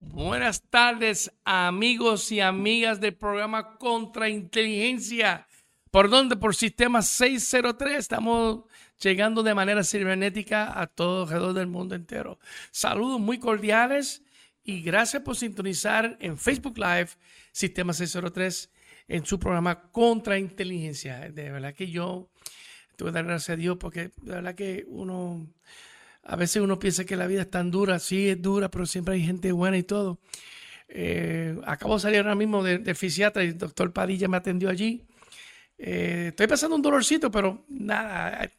Buenas tardes, amigos y amigas del programa Contrainteligencia. ¿Por dónde? Por sistema 603. Estamos llegando de manera cibernética a todo alrededor del mundo entero. Saludos muy cordiales y gracias por sintonizar en Facebook Live Sistema 603 en su programa Contrainteligencia. De verdad que yo tengo que dar gracias a Dios porque de verdad que uno a veces uno piensa que la vida es tan dura, sí es dura, pero siempre hay gente buena y todo. Eh, acabo de salir ahora mismo de fisiatra y el doctor Padilla me atendió allí. Eh, estoy pasando un dolorcito, pero nada,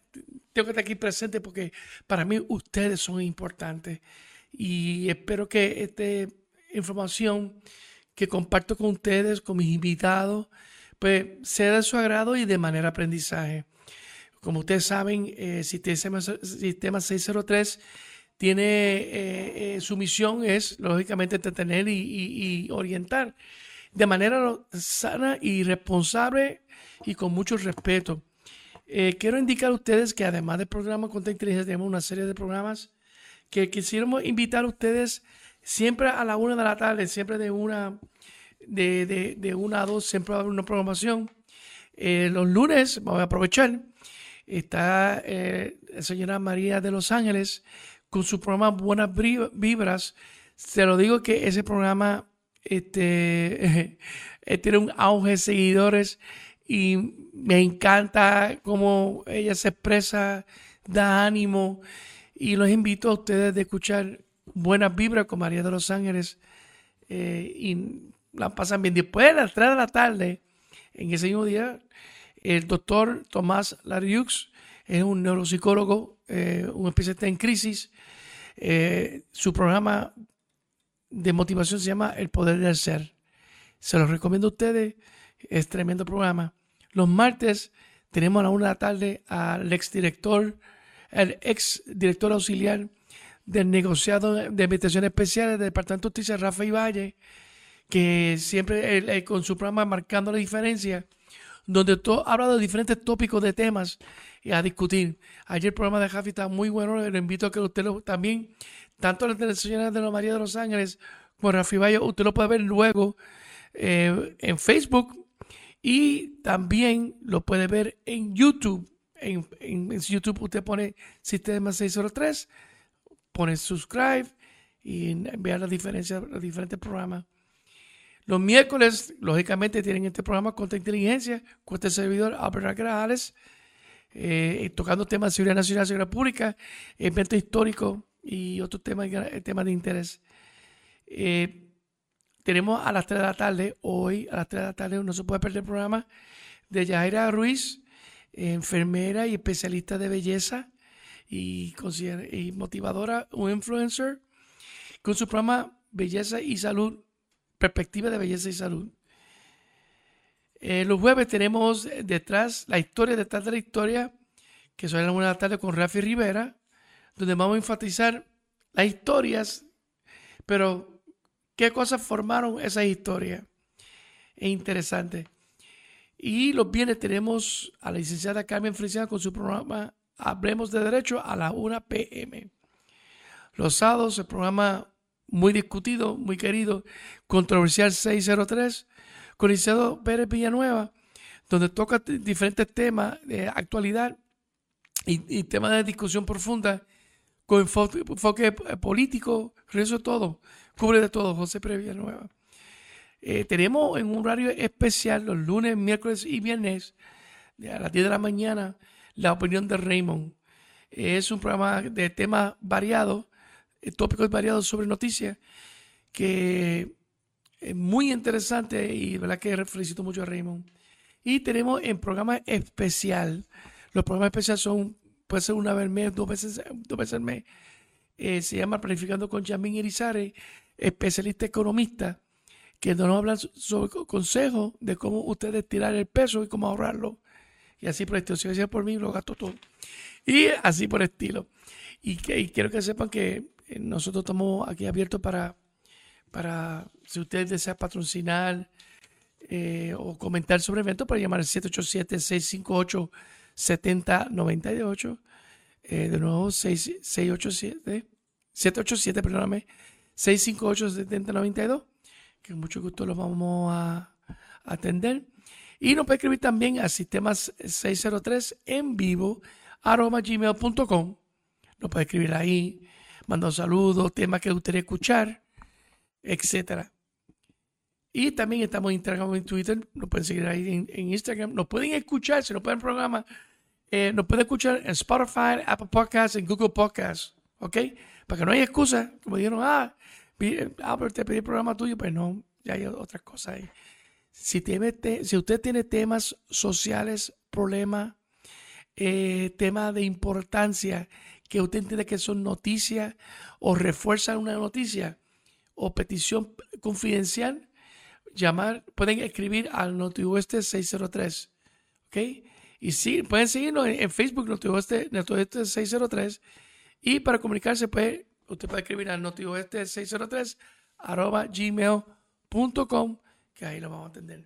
tengo que estar aquí presente porque para mí ustedes son importantes y espero que esta información que comparto con ustedes, con mis invitados, pues sea de su agrado y de manera aprendizaje. Como ustedes saben, eh, sistema, sistema 603 tiene eh, eh, su misión es, lógicamente, entretener y, orientar de manera sana y responsable y con mucho respeto. quiero indicar a ustedes que además del programa Contra Inteligencia, tenemos una serie de programas que quisiéramos invitar a ustedes siempre a la una de la tarde, siempre de una, de, de, de una a dos, siempre va a haber una programación. los lunes, vamos a aprovechar, está eh, la señora María de Los Ángeles con su programa Buenas Vibras. Se lo digo que ese programa este, tiene un auge de seguidores y me encanta cómo ella se expresa, da ánimo y los invito a ustedes a escuchar Buenas Vibras con María de Los Ángeles eh, y la pasan bien. Después de las 3 de la tarde, en ese mismo día, el doctor Tomás Lariux es un neuropsicólogo, eh, un especialista en crisis. Eh, su programa de motivación se llama El Poder del Ser. Se lo recomiendo a ustedes, es tremendo programa. Los martes tenemos a la una de la tarde al ex director, el ex director auxiliar del negociado de invitaciones especiales del Departamento de Justicia, Rafael Valle, que siempre con su programa Marcando la Diferencia, donde todo, habla de diferentes tópicos de temas a discutir. Ayer el programa de Jafi está muy bueno, le invito a que usted lo, también, tanto la televisión de la María de los Ángeles como Rafi Bayo, usted lo puede ver luego eh, en Facebook y también lo puede ver en YouTube. En, YouTube usted pone Sistema 603, pone subscribe y vea la diferencia, los diferentes programas. Los miércoles, lógicamente, tienen este programa Contra Inteligencia con este servidor Albert Grajales, eh, tocando temas de seguridad nacional, seguridad pública, eventos históricos y otros temas, eh, temas de interés. Eh, tenemos a las 3 de la tarde, hoy a las 3 de la tarde, no se puede perder el programa de Yajaira Ruiz, enfermera y especialista de belleza y, y motivadora, un influencer, con su programa Belleza y Salud perspectiva de belleza y salud. Eh, los jueves tenemos detrás la historia detrás de la historia, que son la una de la tarde con Rafi Rivera, donde vamos a enfatizar las historias, pero qué cosas formaron esas historias. Es interesante. Y los viernes tenemos a la licenciada Carmen Feliciano con su programa Hablemos de Derecho a las 1 pm. Los sábados el programa muy discutido, muy querido, controversial 603, con Liceo Pérez Villanueva, donde toca diferentes temas de actualidad y, temas de discusión profunda, con enfoque, político, eso todo, cubre de todo, José Pérez Villanueva. Eh, tenemos en un horario especial los lunes, miércoles y viernes, a las 10 de la mañana, la opinión de Raymond. Es un programa de temas variados tópicos variados sobre noticias que es muy interesante y verdad que felicito mucho a Raymond. Y tenemos en programa especial, los programas especiales son, puede ser una vez al mes, dos veces, dos veces al mes, eh, se llama Planificando con Yamín Irizarry, especialista economista, que nos habla sobre consejos de cómo ustedes tirar el peso y cómo ahorrarlo. Y así por el estilo. Si decía por mí, lo gasto todo. Y así por estilo. Y, que, y quiero que sepan que eh, nosotros estamos aquí abiertos para, para si usted desea patrocinar eh, o comentar sobre el evento, para llamar al 787-658-7098. Eh, de nuevo, 687, 787, perdóname, 658-7092, que con mucho gusto los vamos a atender. Y nos puede escribir también a sistemas 603 en vivo arroba gmail.com. Nos puede escribir ahí, mandar saludos, temas que gustaría escuchar, etcétera. Y también estamos en en Twitter, nos pueden seguir ahí en, Instagram, nos pueden escuchar, si no pueden programa, eh, nos pueden escuchar en Spotify, Apple Podcasts, en Google Podcasts, ¿ok? Para que no haya excusa, como dijeron, ah, Albert, te pedí el programa tuyo, pues no, ya hay otras cosas ahí. Si, tiene, si usted tiene temas sociales, problemas, eh, temas de importancia que usted entiende que son noticias o refuerzan una noticia o petición confidencial, llamar, pueden escribir al NotiOeste 603. ¿Ok? Y sí, pueden seguirnos en, Facebook, NotiOeste, NotiOeste 603. Y para comunicarse, pues, usted puede escribir al NotiOeste 603 arroba gmail.com, que ahí lo vamos a atender.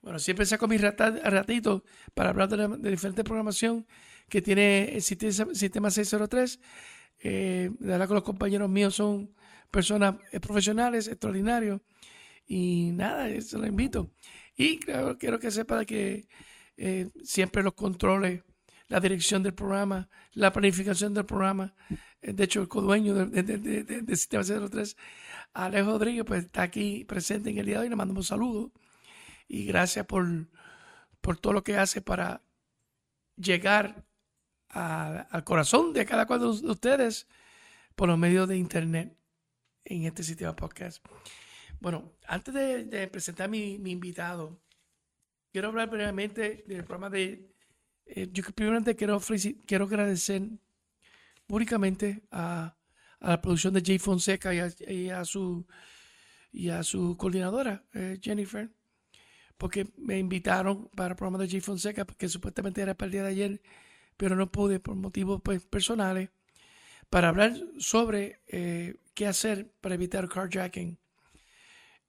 Bueno, siempre saco mis ratitos para hablar de, la, de programación que tiene el sistema 603. Eh, de verdad que los compañeros míos son personas profesionales, extraordinarios. Y nada, eso lo invito. Y quiero que sepa que eh, siempre los controles, la dirección del programa, la planificación del programa. Eh, de hecho, el codueño del Sistema 03, Alejo Rodríguez, pues está aquí presente en el día de hoy. Le mandamos un saludo. Y gracias por, por todo lo que hace para llegar al corazón de cada uno de ustedes por los medios de internet en este sistema podcast. Bueno, antes de, presentar a mi, invitado, quiero hablar brevemente del programa de... Eh, yo primeramente quiero, quiero agradecer públicamente a, la producción de Jay Fonseca y a, su, y a su coordinadora, eh, Jennifer, porque me invitaron para el programa de Jay Fonseca, porque supuestamente era para el día de ayer, pero no pude por motivos pues, personales, para hablar sobre eh, qué hacer para evitar carjacking.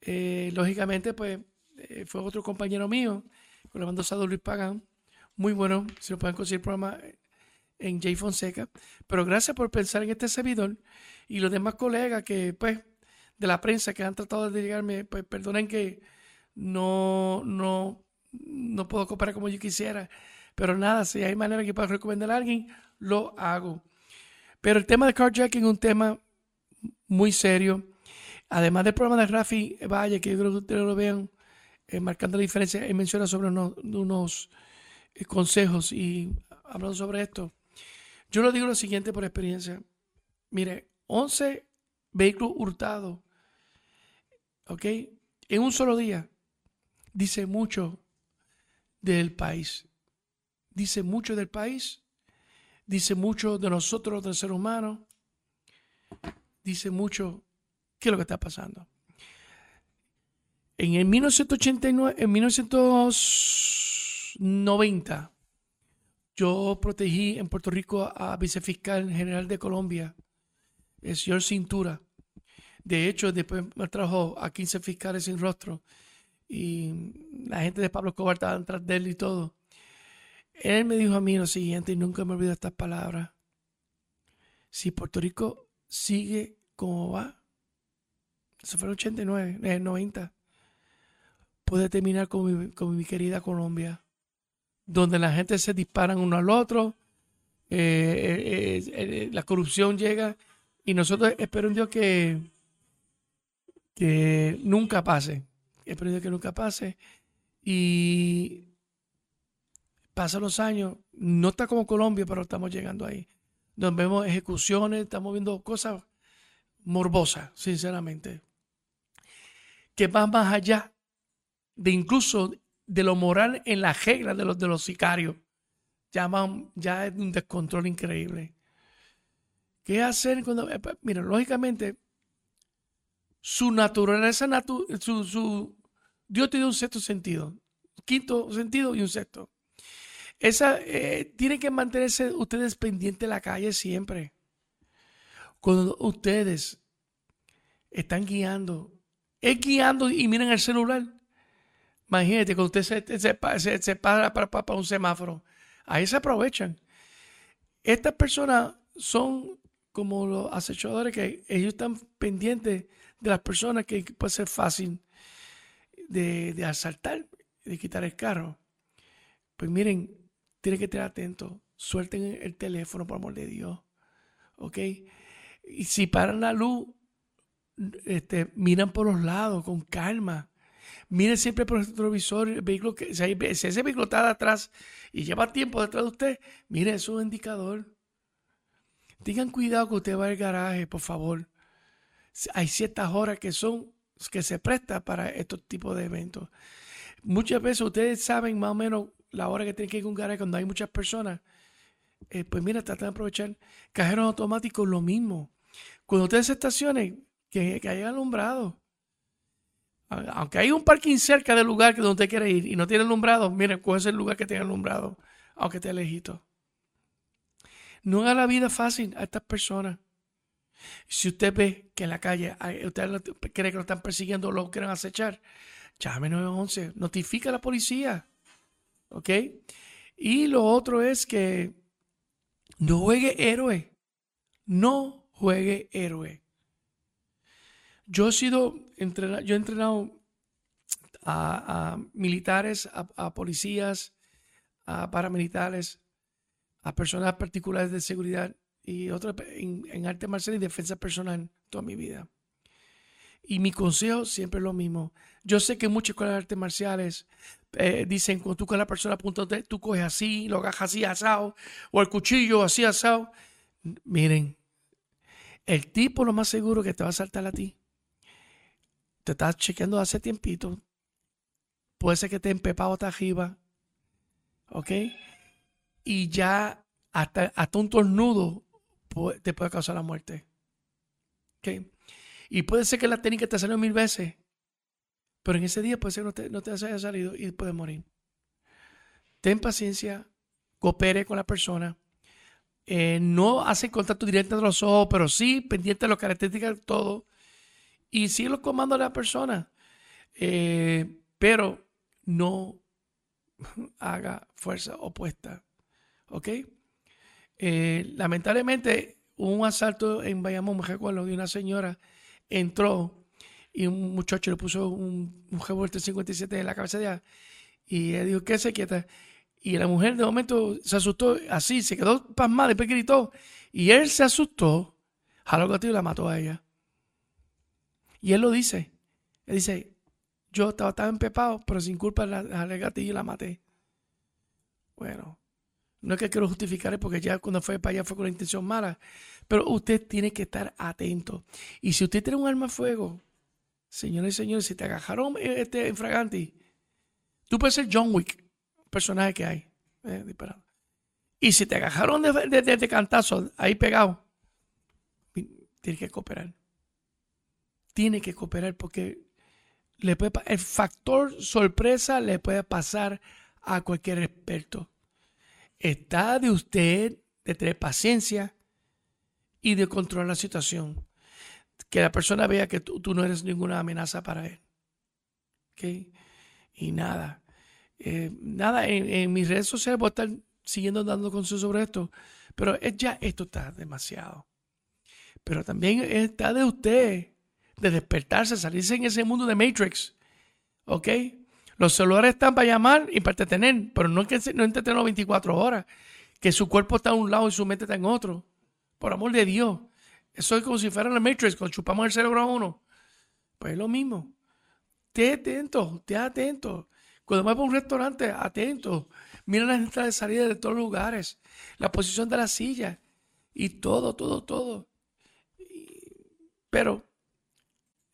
Eh, lógicamente, pues eh, fue otro compañero mío, con la banda Sado Luis Pagan, muy bueno, si lo pueden conseguir el programa en Jay Fonseca. Pero gracias por pensar en este servidor y los demás colegas que, pues, de la prensa que han tratado de llegarme, pues perdonen que no, no, no puedo cooperar como yo quisiera. Pero nada, si hay manera que pueda recomendar a alguien, lo hago. Pero el tema de carjacking es un tema muy serio Además del programa de Rafi Valle, que yo creo que ustedes lo vean, eh, marcando la diferencia, él menciona sobre unos, eh, consejos y hablando sobre esto. Yo lo digo lo siguiente por experiencia. Mire, 11 vehículos hurtados, ¿ok? En un solo día, dice mucho del país. Dice mucho del país, dice mucho de nosotros, del ser humano, dice mucho ¿Qué es lo que está pasando? En el 1989, en 1990, yo protegí en Puerto Rico a vicefiscal general de Colombia, el señor Cintura. De hecho, después me trajo a 15 fiscales sin rostro y la gente de Pablo Escobar estaba detrás de él y todo. Él me dijo a mí lo siguiente y nunca me olvido estas palabras. Si Puerto Rico sigue como va, eso fue el 89, el 90. Pude terminar con mi, querida Colombia, donde la gente se disparan uno al otro, eh, eh, eh, la corrupción llega y nosotros espero Dios que, que nunca pase. Espero Dios que nunca pase. Y pasan los años, no está como Colombia, pero estamos llegando ahí. Donde vemos ejecuciones, estamos viendo cosas morbosas, sinceramente que va más allá de incluso de lo moral en la regla de los, de los sicarios. Ya, ya es un descontrol increíble. ¿Qué hacer cuando.? Eh, mira, lógicamente, su naturaleza, su, su, Dios tiene un sexto sentido, quinto sentido y un sexto. Esa, eh, tiene que mantenerse ustedes pendientes de la calle siempre. Cuando ustedes están guiando es guiando y miren el celular. Imagínate que usted se, se, se, para, para, un semáforo. Ahí se aprovechan. Estas personas son como los acechadores que ellos están pendientes de las personas que puede ser fácil de, de asaltar, de quitar el carro. Pues miren, tienen que estar atentos. Suelten el teléfono, por amor de Dios. ¿Ok? Y si paran la luz, este, miran por los lados con calma. Miren siempre por el retrovisor, vehículo que, si, ese vehículo está atrás y lleva tiempo detrás de usted, mire, es un indicador. Tengan cuidado que usted va al garaje, por favor. Hay ciertas horas que son que se presta para estos tipos de eventos. Muchas veces ustedes saben más o menos la hora que tienen que ir a un garaje cuando hay muchas personas. Eh, pues mira, tratan de aprovechar. Cajeros automáticos, lo mismo. Cuando ustedes se estacionen, que, que haya alumbrado. Aunque hay un parking cerca del lugar que donde usted quiere ir y no tiene alumbrado, miren, cuál es el lugar que tenga alumbrado, aunque esté lejito. No haga la vida fácil a estas personas. Si usted ve que en la calle usted cree que lo están persiguiendo o lo quieren acechar, llame 911, notifica a la policía. ¿Ok? Y lo otro es que no juegue héroe. No juegue héroe. Yo he sido entrenado, yo he entrenado a, militares, a, policías, a paramilitares, a personas particulares de seguridad y otras en, arte marcial y defensa personal toda mi vida. Y mi consejo siempre es lo mismo. Yo sé que muchas escuelas de artes marciales eh, dicen cuando tú con la persona apuntándote, tú coges así, lo agarras así asado, o el cuchillo así asado. Miren, el tipo lo más seguro que te va a saltar a ti te estás chequeando hace tiempito. Puede ser que te empepado hasta arriba. ¿Ok? Y ya hasta, hasta un tornudo te puede causar la muerte. ¿Ok? Y puede ser que la técnica te salió mil veces. Pero en ese día puede ser que no te, haya salido y puedes morir. Ten paciencia. Coopere con la persona. Eh, no hace contacto directo entre los ojos, pero sí pendiente de las características de todo y sí los comandos de la persona, eh, pero no haga fuerza opuesta. ¿Ok? Eh, lamentablemente, un asalto en Bayamón, me recuerdo, de una señora entró y un muchacho le puso un, un revuelto 57 en la cabeza de ella y ella dijo, ¿qué se quieta? Y la mujer de momento se asustó así, se quedó pasmada, después gritó. Y él se asustó, jaló el gatillo y la mató a ella. Y él lo dice. Él dice, yo estaba tan empepado, pero sin culpa la gatillo y la maté. Bueno, no es que quiero justificar porque ya cuando fue para allá fue con la intención mala, pero usted tiene que estar atento. Y si usted tiene un arma a fuego, señores y señores, si te agajaron este infraganti, tú puedes ser John Wick, personaje que hay, eh, Y si te agajaron de, de, de cantazo ahí pegado, tienes que cooperar tiene que cooperar porque el factor sorpresa le puede pasar a cualquier experto. Está de usted de tener paciencia y de controlar la situación. Que la persona vea que tú, no eres ninguna amenaza para él. ¿Okay? Y nada. Eh, nada, en, mis redes sociales voy a estar siguiendo dando consejos sobre esto. Pero ya esto está demasiado. Pero también está de usted de despertarse, salirse en ese mundo de Matrix. ¿Ok? Los celulares están para llamar y para entretener, pero no es que no entretenerlo 24 horas, que su cuerpo está a un lado y su mente está en otro. Por amor de Dios. Eso es como si fuera la Matrix, cuando chupamos el cerebro a uno. Pues es lo mismo. Esté atento, esté atento. Cuando vas a un restaurante, atento. Mira las entradas de salida de todos los lugares, la posición de la silla y todo, todo, todo. Pero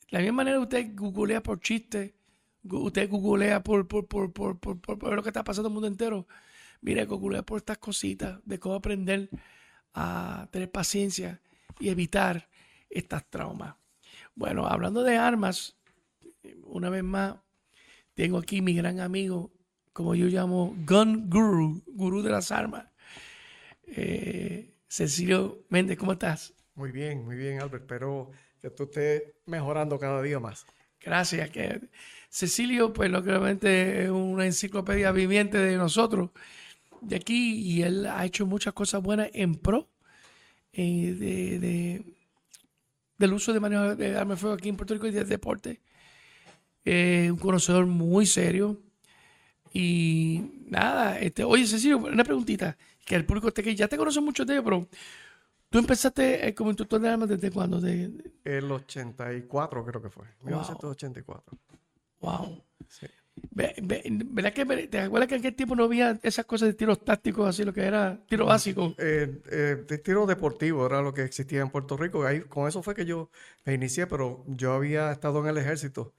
la misma manera usted googlea por chiste, usted googlea por, por, por, por, lo que está pasando en el mundo entero. Mire, googlea por estas cositas de cómo aprender a tener paciencia y evitar estas traumas. Bueno, hablando de armas, una vez más, tengo aquí mi gran amigo, como yo llamo Gun Guru, gurú de las armas. Eh, Cecilio Méndez, ¿cómo estás? Muy bien, muy bien, Albert. Pero que tú estés mejorando cada día más. Gracias. Que Cecilio, pues lógicamente es una enciclopedia viviente de nosotros, de aquí, y él ha hecho muchas cosas buenas en pro eh, de, del uso de manejo de armas de fuego aquí en Puerto Rico y de deporte. Eh, un conocedor muy serio. Y nada, este, oye Cecilio, una preguntita, que el público te, que ya te conoce mucho de ellos, pero tú empezaste eh, como instructor de armas desde cuándo? De, El 84 creo que fue, 1984. Wow. Sí. ¿Verdad que te acuerdas que en aquel tiempo no había esas cosas de tiros tácticos, así lo que era tiro básico? Eh, eh, de tiro deportivo era lo que existía en Puerto Rico. Ahí, con eso fue que yo me inicié, pero yo había estado en el ejército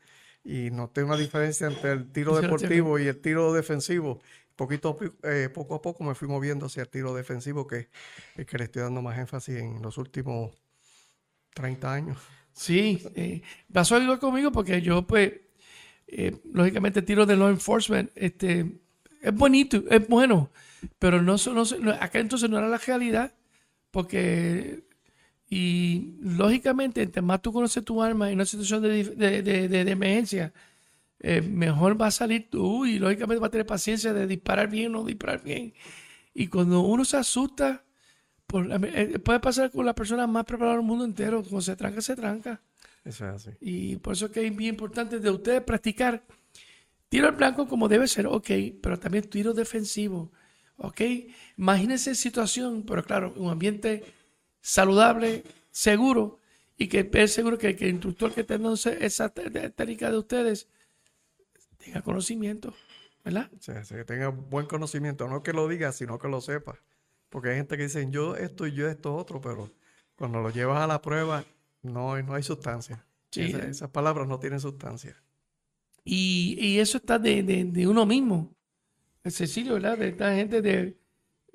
y noté una diferencia entre el tiro deportivo y el tiro defensivo. Poquito, eh, poco a poco me fui moviendo hacia el tiro defensivo, que es que le estoy dando más énfasis en los últimos 30 años. Sí, eh, pasó algo conmigo porque yo, pues, eh, lógicamente, tiro de law enforcement, este, es bonito, es bueno, pero no, no, acá entonces no era la realidad, porque y lógicamente, entre más tú conoces tu arma en una situación de, de, de, emergencia, eh, mejor va a salir tú y lógicamente va a tener paciencia de disparar bien o no disparar bien. Y cuando uno se asusta, eh, puede pasar con la persona más preparada del mundo entero. Cuando se tranca, se tranca. Eso es así. Y por eso que es bien importante de ustedes practicar tiro al blanco como debe ser, ok, pero también tiro defensivo, ok. Imagínense situación, pero claro, un ambiente saludable, seguro, y que es seguro que, el instructor que tenga esa técnica de ustedes tenga conocimiento, ¿verdad? Sí, que tenga buen conocimiento, no que lo diga, sino que lo sepa. Porque hay gente que dice, yo esto y yo esto otro, pero cuando lo llevas a la prueba, no, no hay sustancia. esas palabras no tienen sustancia. Y, eso está de, uno mismo. Cecilio, ¿verdad? De esta gente de,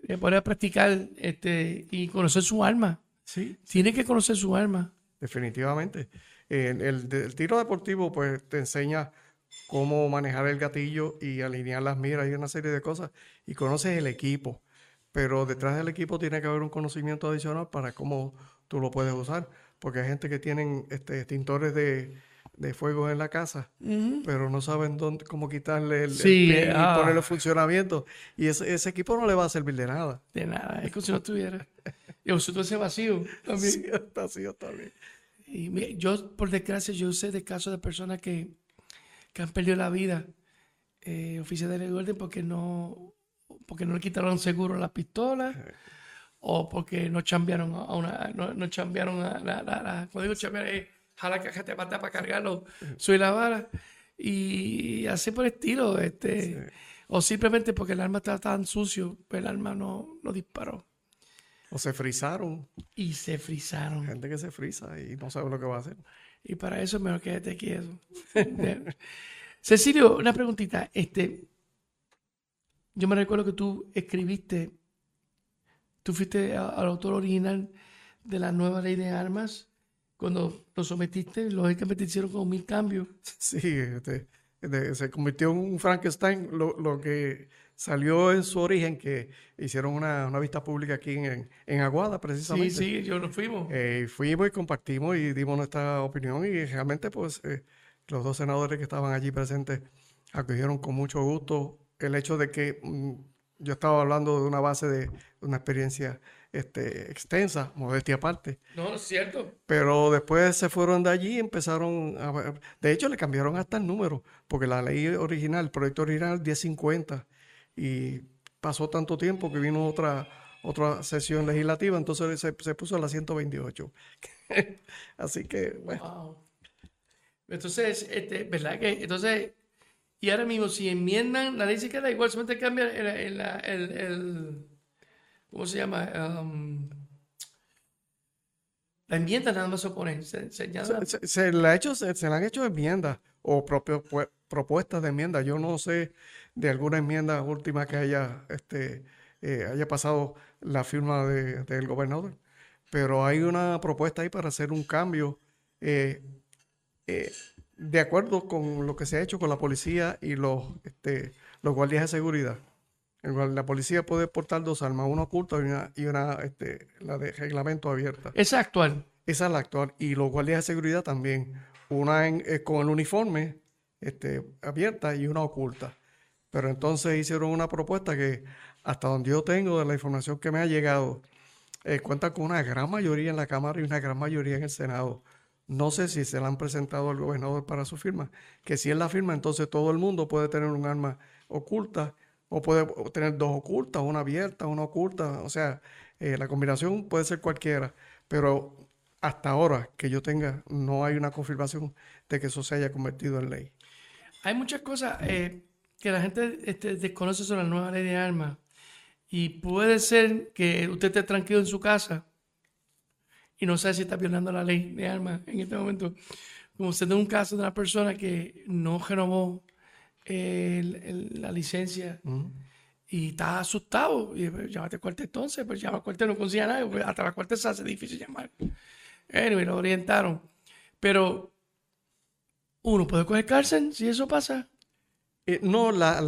de poder practicar este, y conocer su alma. Sí. Tiene que conocer su alma. Definitivamente. el, tiro deportivo, pues, te enseña cómo manejar el gatillo y alinear las miras y una serie de cosas. Y conoces el equipo. Pero detrás del equipo tiene que haber un conocimiento adicional para cómo tú lo puedes usar. Porque hay gente que tienen este, extintores de, de fuego en la casa, pero no saben dónde, cómo quitarle el, y ah. ponerle funcionamiento. Y ese, ese, equipo no le va a servir de nada. De nada, es como si no tuviera. y vosotros ese vacío también. Sí, vacío también. Y yo, por desgracia, yo sé de casos de personas que, que han perdido la vida, eh, oficiales del orden, porque no, porque no le quitaron seguro a la pistola. O porque no cambiaron a una, no, no cambiaron a la, la, cuando digo cambiar es jala caja te mata para cargarlo, soy la vara. Y así por estilo, este, o simplemente porque el arma estaba tan sucio, pues el arma no, no disparó. O se frizaron. Y se frizaron. Gente que se frisa y no sabe lo que va a hacer. Y para eso mejor quédate quieto. Cecilio, una preguntita. Este, yo me recuerdo que tú escribiste, tú fuiste al autor original de la nueva ley de armas cuando lo sometiste, lógicamente hicieron como mil cambios. Sí, este, se convirtió en un Frankenstein, lo, que salió en su origen, que hicieron una, vista pública aquí en, en, Aguada, precisamente. Sí, sí, yo nos fuimos. Eh, fuimos y compartimos y dimos nuestra opinión y realmente pues eh, los dos senadores que estaban allí presentes acogieron con mucho gusto el hecho de que mm, yo estaba hablando de una base de una experiencia este, extensa, modestia aparte. No, es cierto. Pero después se fueron de allí y empezaron a... De hecho, le cambiaron hasta el número, porque la ley original, el proyecto original 1050, y pasó tanto tiempo que vino otra, otra sesión legislativa, entonces se, se puso a la 128. Así que, bueno. Entonces, este, ¿verdad que? Entonces, y ahora mismo, si enmiendan, la ley se queda igual, solamente cambia el, el ¿cómo se llama? Um, la enmienda nada más se opone. Se, se, le, ha hecho, se, le han hecho enmiendas o propios, propuestas de enmienda. Yo no sé de alguna enmienda última que haya, este, eh, haya pasado la firma de, del gobernador, pero hay una propuesta ahí para hacer un cambio eh, eh, de acuerdo con lo que se ha hecho con la policía y los, este, los guardias de seguridad la policía puede portar dos armas, una oculta y una, este, la de reglamento abierta. Esa actual. Esa es la actual. Y los guardias de seguridad también. Una eh, con el uniforme este, abierta y una oculta. Pero entonces hicieron una propuesta que, hasta donde yo tengo de la información que me ha llegado, eh, cuenta con una gran mayoría en la Cámara y una gran mayoría en el Senado. No sé si se la han presentado al gobernador para su firma, que si él la firma, entonces todo el mundo puede tener un arma oculta o puede tener dos ocultas, una abierta, una oculta. O sea, eh, la combinación puede ser cualquiera, pero hasta ahora que yo tenga, no hay una confirmación de que eso se haya convertido en ley. Hay muchas cosas eh, que la gente este, desconoce sobre la nueva ley de armas. Y puede ser que usted esté tranquilo en su casa y no sabe si está violando la ley de armas en este momento. Como usted tiene un caso de una persona que no renovó la licencia y está asustado. Y pues, llámate al cuartel entonces, pues llama al cuartel, no consigue nada, pues, hasta la cuartel se hace difícil llamar. Anyway, lo orientaron. Pero uno puede coger cárcel si eso pasa. Eh, no, la,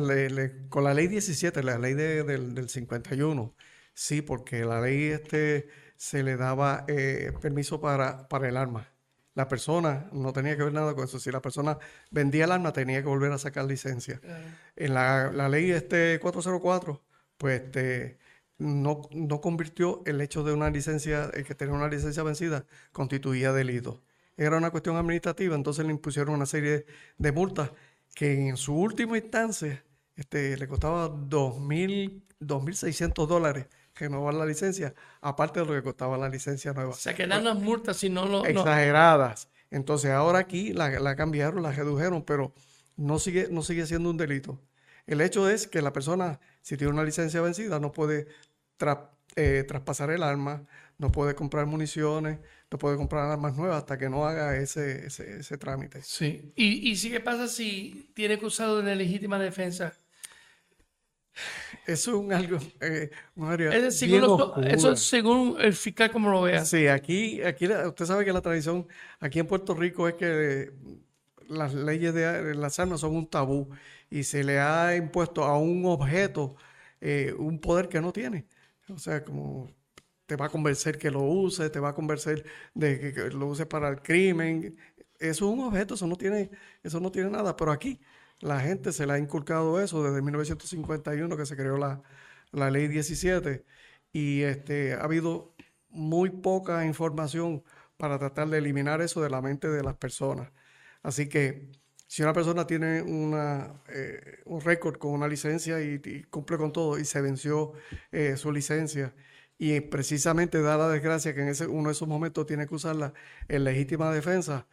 con la ley 17, la ley del, del, 51, sí, porque la ley este se le daba eh, permiso para, para el arma. La persona no tenía que ver nada con eso. Si la persona vendía el arma, tenía que volver a sacar licencia. En la, la, ley este 404, pues este, no, no convirtió el hecho de una licencia, el que tenía una licencia vencida, constituía delito. Era una cuestión administrativa, entonces le impusieron una serie de multas que en su última instancia este, le costaba 2.600 dólares renovar la licencia, aparte de lo que costaba la licencia nueva. O sea, que eran las multas si no lo... Exageradas. Entonces ahora aquí la, la, cambiaron, la redujeron, pero no sigue, no sigue siendo un delito. El hecho es que la persona, si tiene una licencia vencida, no puede eh, traspasar el arma, no puede comprar municiones, no puede comprar armas nuevas hasta que no haga ese, ese, trámite. Sí. ¿Y, ¿Y qué pasa si tiene que usarlo en legítima defensa? Eso es un algo, eh, eso es según el fiscal como lo vea. Sí, aquí, aquí usted sabe que la tradición aquí en Puerto Rico es que las leyes de las armas son un tabú y se le ha impuesto a un objeto eh, un poder que no tiene. O sea, como te va a convencer que lo use, te va a convencer de que, lo use para el crimen. Eso es un objeto, eso no tiene, eso no tiene nada. Pero aquí la gente se le ha inculcado eso desde 1951 que se creó la, ley 17 y este, ha habido muy poca información para tratar de eliminar eso de la mente de las personas. Así que si una persona tiene una, eh, un récord con una licencia y, cumple con todo y se venció eh, su licencia y precisamente da la desgracia que en ese, uno de esos momentos tiene que usarla en legítima defensa,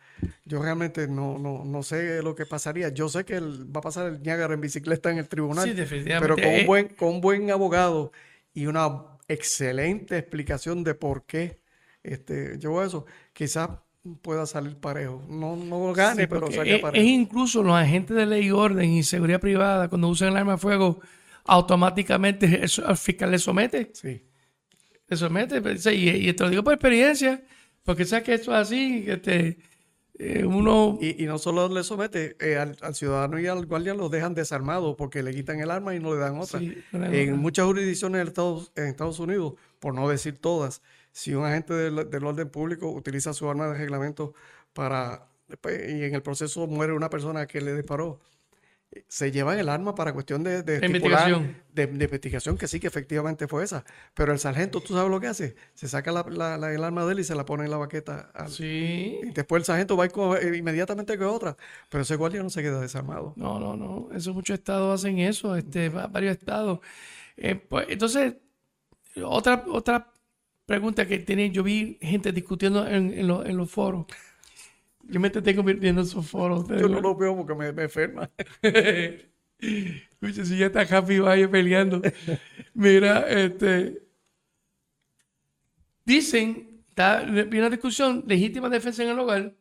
yo realmente no, no, no sé lo que pasaría. Yo sé que va a pasar el Niágara en bicicleta en el tribunal, sí, definitivamente. pero con un, eh, buen, con un buen abogado y una excelente explicación de por qué este, llevo eso, quizás pueda salir parejo. No, no gane, pero salga parejo. Es incluso los agentes de ley y orden y seguridad privada, cuando usan el arma de fuego, automáticamente el fiscal le somete. Sí te somete. Pues, y, te lo digo por experiencia, porque sabes que esto es así, que te, eh, uno... Y, no solo le somete, eh, al, ciudadano y al guardia lo dejan desarmado porque le quitan el arma y no le dan otra. en muchas jurisdicciones en Estados, en Estados Unidos, por no decir todas, si un agente del, del orden público utiliza su arma de reglamento para... Pues, y en el proceso muere una persona que le disparó, se llevan el arma para cuestión de, de, investigación. De, investigación, que sí que efectivamente fue esa. Pero el sargento, ¿tú sabes lo que hace? Se saca la, el arma de él y se la pone en la baqueta. sí. Y después el sargento va eh, inmediatamente con otra. Pero ese guardia no se queda desarmado. No, no, no. Eso muchos estados hacen eso, este, varios estados. Eh, pues, entonces, otra, otra pregunta que tiene, yo vi gente discutiendo en, en los foros. Yo me estoy convirtiendo en su foro. Yo no lo veo porque me, me enferma. Escucha, si ya está Happy Valle peleando. Mira, este. Dicen, está una discusión, legítima defensa en el hogar,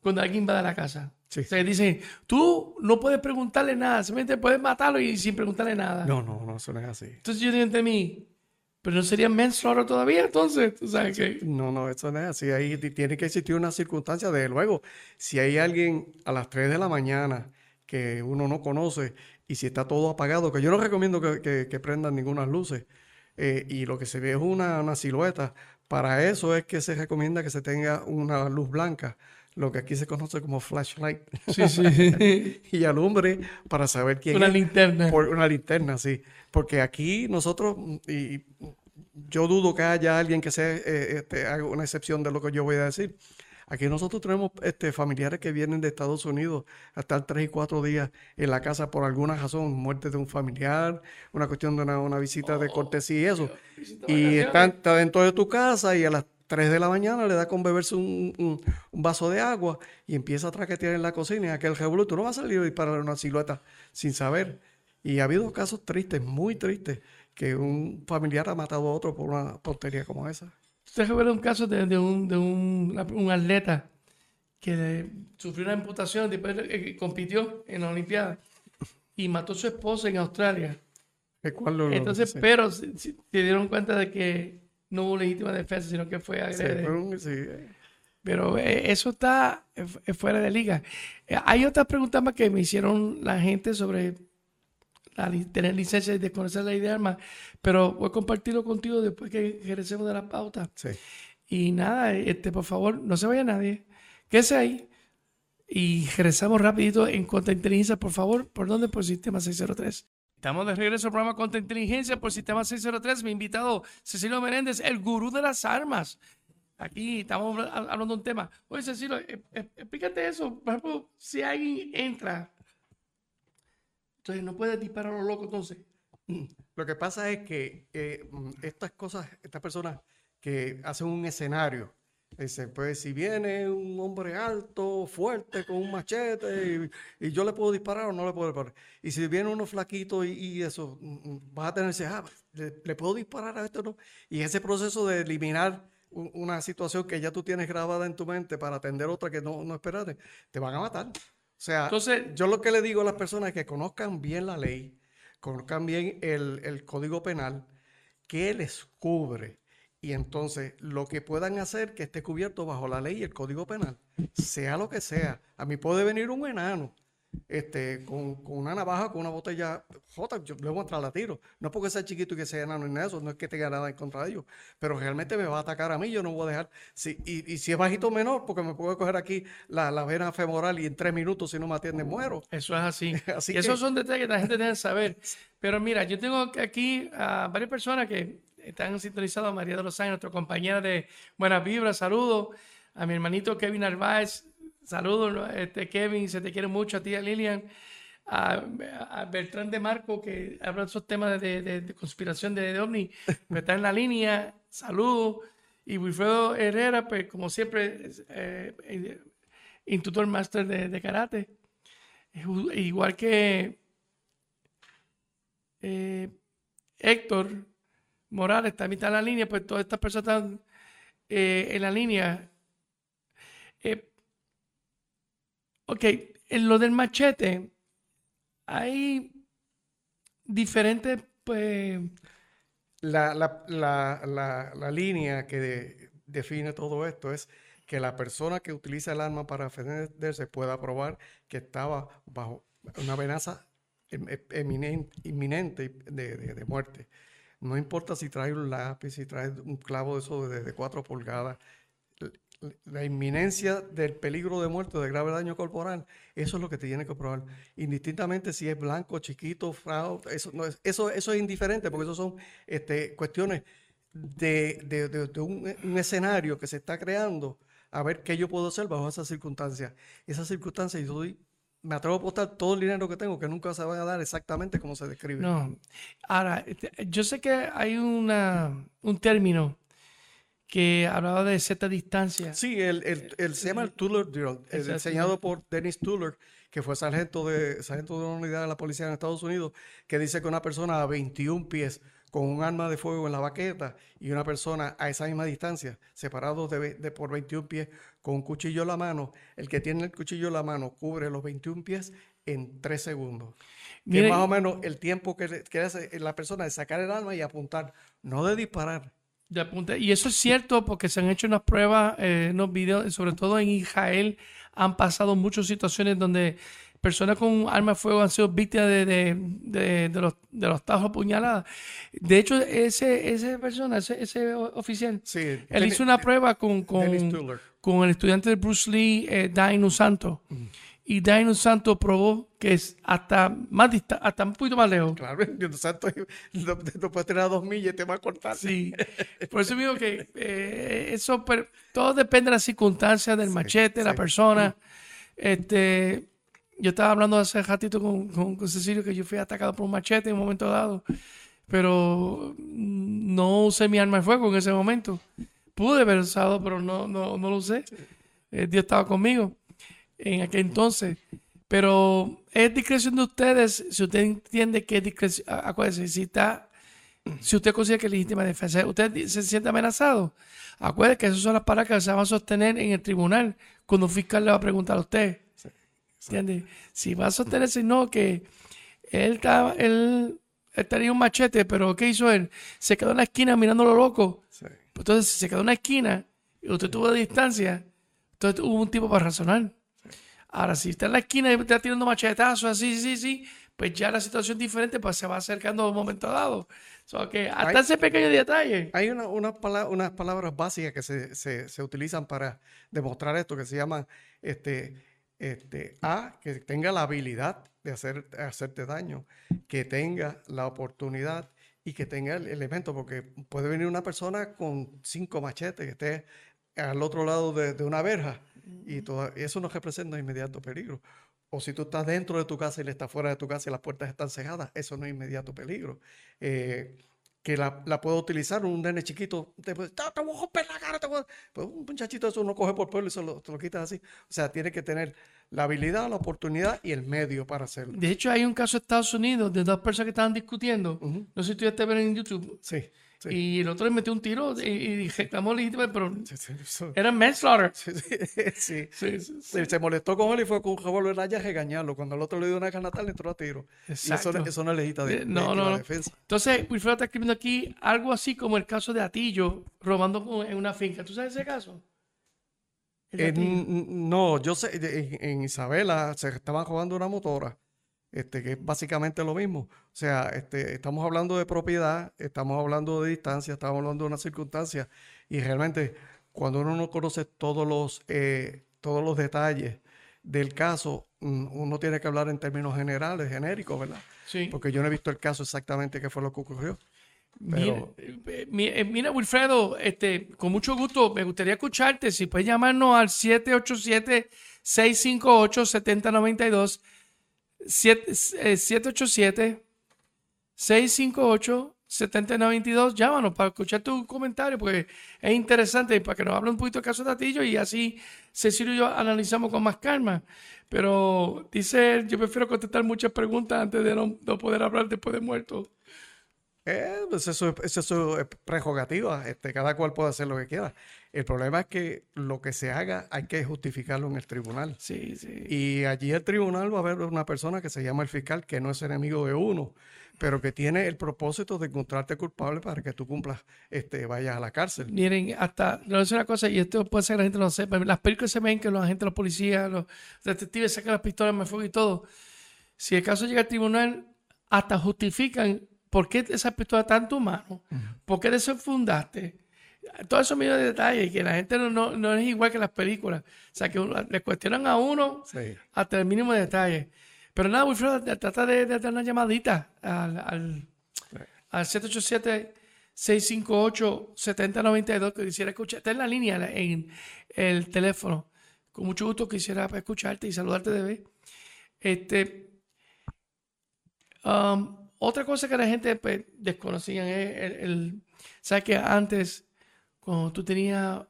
cuando alguien va a la casa. Sí. O sea, dicen, tú no puedes preguntarle nada, simplemente puedes matarlo y sin preguntarle nada. No, no, no, eso no es así. Entonces yo digo entre mí, pero no sería manslaughter todavía, entonces, sabes que... No, no, eso no es así. Ahí tiene que existir una circunstancia. Desde luego, si hay alguien a las 3 de la mañana que uno no conoce y si está todo apagado, que yo no recomiendo que, que, prendan ninguna luces, eh, y lo que se ve es una, una silueta, para eso es que se recomienda que se tenga una luz blanca lo que aquí se conoce como flashlight. Sí, sí. y alumbre para saber quién una linterna. Por una linterna, sí. Porque aquí nosotros, y yo dudo que haya alguien que sea, eh, este, haga una excepción de lo que yo voy a decir. Aquí nosotros tenemos este, familiares que vienen de Estados Unidos a estar tres y cuatro días en la casa por alguna razón, muerte de un familiar, una cuestión de una, visita de cortesía y eso. Y está, está, dentro de tu casa y a las 3 de la mañana le da con beberse un, vaso de agua y empieza a traquetear en la cocina y aquel revoluto no va a salir a disparar una silueta sin saber. Y ha habido casos tristes, muy tristes, que un familiar ha matado a otro por una tontería como esa. Usted recuerda un caso de, un, de un, atleta que sufrió una amputación, después eh, compitió en la Olimpiada y mató a su esposa en Australia. Entonces, pero se, dieron cuenta de que no hubo legítima defensa, sino que fue agredido. Pero eh, eso está eh, fuera de liga. hay otras preguntas más que me hicieron la gente sobre tener licencia y desconocer la ley de armas, pero voy a compartirlo contigo después que regresemos de la pauta. Sí. Y nada, este, por favor, no se vaya nadie. Quédese ahí. Y regresamos rapidito en Inteligencia, por favor. ¿Por dónde? Por Sistema 603. Estamos de regreso al programa Contra Inteligencia por Sistema 603. Mi invitado, Cecilio Menéndez, el gurú de las armas. Aquí estamos hablando de un tema. Oye, Cecilio, eh, eh, explícate eso. Por ejemplo, si alguien entra entonces no puedes disparar a los locos entonces. Lo que pasa es que eh, estas cosas, estas personas que hacen un escenario, dice, pues si viene un hombre alto, fuerte, con un machete, y, yo le puedo disparar o no le puedo disparar. Y si viene uno flaquito y, eso, mm, vas a tener ah, le, puedo disparar a esto no. Y ese proceso de eliminar una situación que ya tú tienes grabada en tu mente para atender otra que no, no esperaste, te van a matar. O sea, Entonces, yo lo que le digo a las personas es que conozcan bien la ley, conozcan bien el, código penal, que les cubre. Y entonces lo que puedan hacer que esté cubierto bajo la ley y el código penal, sea lo que sea. A mí puede venir un enano este, con, una navaja, con una botella, jota, yo le voy a entrar a tiro. No porque sea chiquito y que sea enano en eso, no es que tenga nada en contra de ellos, pero realmente me va a atacar a mí, yo no voy a dejar. Si, y, si es bajito menor, porque me puedo coger aquí la, la, vena femoral y en tres minutos, si no me atiende, muero. Eso es así. así Esos son detalles que la gente debe saber. Pero mira, yo tengo aquí a varias personas que están sintonizadas, María de los Años, nuestra compañera de Buenas Vibras, saludos. A mi hermanito Kevin Narváez, Saludos, este, Kevin, se te quiere mucho a ti, a Lilian, a, Bertrán de Marco, que habla de esos temas de, conspiración de, de OVNI, me está en la línea, saludos. Y Wilfredo Herrera, pues como siempre, eh, eh instructor máster de, karate. Igual que eh, Héctor Morales está en la línea, pues todas estas personas están eh, en la línea. Ok, en lo del machete, hay diferentes, pues... La, la, línea que define todo esto es que la persona que utiliza el arma para defenderse pueda probar que estaba bajo una amenaza em, em, inminente de, muerte. No importa si trae un lápiz, si trae un clavo de eso de, de 4 pulgadas, la inminencia del peligro de muerte, de grave daño corporal, eso es lo que te tiene que probar. Indistintamente si es blanco, chiquito, fraude, eso, no es, eso, eso es indiferente, porque eso son este, cuestiones de, un, escenario que se está creando, a ver qué yo puedo hacer bajo esas circunstancias. Esas circunstancias, yo me atrevo a apostar todo el dinero que tengo, que nunca se va a dar exactamente como se describe. No. Ahora, yo sé que hay una, un término que hablaba de cierta distancia. Sí, el, el, se llama el Tuller Drill, diseñado por Dennis Tuller, que fue sargento de, sargento de una unidad de la policía en Estados Unidos, que dice que una persona a 21 pies con un arma de fuego en la baqueta y una persona a esa misma distancia, separados de, de, por 21 pies con un cuchillo en la mano, el que tiene el cuchillo en la mano cubre los 21 pies en 3 segundos. que es más o menos el tiempo que, que hace la persona de sacar el arma y apuntar, no de disparar. Y eso es cierto porque se han hecho unas pruebas, eh, unos videos, sobre todo en Israel, han pasado muchas situaciones donde personas con armas de fuego han sido víctimas de, de, los, de los tajos apuñaladas. De hecho, ese, esa persona, ese, oficial, él hizo una prueba con, con, con, el estudiante de Bruce Lee, eh, Dainu Santo. y Dino Santo probó que es hasta más dista- hasta un poquito más lejos. Claro, Dios santo, no, no puedes tener a dos millas y te va a cortar. Sí, por eso digo que eh, eso per- todo depende de las circunstancias del machete, la sí. persona. Este, yo estaba hablando hace ratito con, Cecilio que yo fui atacado por un machete en un momento dado, pero no usé mi arma de fuego en ese momento. Pude haber usado, pero no, no, no lo usé. Eh, Dios estaba conmigo en aquel entonces. Pero es discreción de ustedes. Si usted entiende que es discreción, acuérdese, si está si usted considera que es legítima defensa, usted se siente amenazado, acuérdese que esas son las palabras que se van a sostener en el tribunal cuando un fiscal le va a preguntar a usted. ¿Entiende? Si va a sostenerse, no, que él, estaba, él, él tenía un machete, pero ¿qué hizo él? Se quedó en la esquina mirando lo loco. Sí. Entonces, si se quedó en la esquina y usted tuvo distancia, entonces hubo un tipo para razonar. Ahora, si está en la esquina y está tirando machetazos, así, sí, sí, pues ya la situación es diferente, pues se va acercando a un momento dado. So que hasta Hay- ese pequeño detalle. Hay una- unas pala- unas palabras básicas que se, se- se utilizan para demostrar esto, que se llaman este, este, A, que tenga la habilidad de hacer, hacerte daño, que tenga la oportunidad y que tenga el elemento, porque puede venir una persona con cinco machetes que esté al otro lado de, de una verja y toda- eso no representa inmediato peligro. O si tú estás dentro de tu casa y él está fuera de tu casa y las puertas están cejadas, eso no es inmediato peligro. Eh, que la, la puedo utilizar un nene chiquito, te, puede- te, te voy a romper la cara, te voy a-". Pues un muchachito eso uno coge por pueblo y se lo, te lo quitas así. O sea, tiene que tener la habilidad, la oportunidad y el medio para hacerlo. De hecho, hay un caso en Estados Unidos de dos personas que estaban discutiendo. No sé si tú ya te ven en YouTube. Sí, sí. Y el otro le metió un tiro y, y reclamó legítima, pero Sí, sí, eso- era manslaughter. sí. Se, molestó con él y fue con un revólver allá a regañarlo. Cuando el otro le dio una canasta, le entró a tiro. Y eso, Exacto. no- eso no es legítima, de, Eh, no, legítima no, no. defensa. Entonces, Wilfredo está escribiendo aquí algo así como el caso de Atillo robando en una finca. ¿Tú sabes ese caso? De Eh, no, yo sé, de- en, en Isabela se estaban robando una motora, este, que es básicamente lo mismo. O sea, este, estamos hablando de propiedad, estamos hablando de distancia, estamos hablando de una circunstancia, y realmente cuando uno no conoce todos los, eh, todos los detalles del caso, mm, uno tiene que hablar en términos generales, genéricos, ¿verdad? Sí. Porque yo no he visto el caso exactamente qué fue lo que ocurrió. Mira, Pero- eh, eh, mira, Wilfredo, este, con mucho gusto, me gustaría escucharte. Si puedes llamarnos al 787-658-7092, siete- eh, 787-658-7092, llámanos para escuchar tu comentario, porque es interesante para que nos hable un poquito del caso de Tatillo y así Cecilio y yo analizamos con más calma. Pero dice él, yo prefiero contestar muchas preguntas antes de no, no poder hablar después de muerto. Eh, pues eso, es- eso es prerrogativa, este, cada cual puede hacer lo que quiera. El problema es que lo que se haga hay que justificarlo en el tribunal. Sí, sí. Y allí el tribunal va a haber una persona que se llama el fiscal, que no es enemigo de uno, pero que tiene el propósito de encontrarte culpable para que tú cumplas, este, vayas a la cárcel. Miren, hasta, a decir una cosa, y esto puede ser que la gente no lo sepa. Las películas se ven que los agentes de la policía, los detectives sacan las pistolas, me fuego y todo. Si el caso llega al tribunal, hasta justifican por qué esa pistola está en tu mano, por qué desenfundaste. Todos esos millones de detalles, que la gente no, no, no es igual que las películas. O sea, que uno- le cuestionan a uno Sí. hasta el mínimo de detalle. Pero nada, Wilfredo, trata de, de dar una llamadita al, al, al 787-658-7092 que quisiera escuchar. Está en la línea en el teléfono. Con mucho gusto quisiera escucharte y saludarte de vez. Este, um, otra cosa que la gente pues, desconocía es el, el- ¿Sabes que antes, cuando tú tenías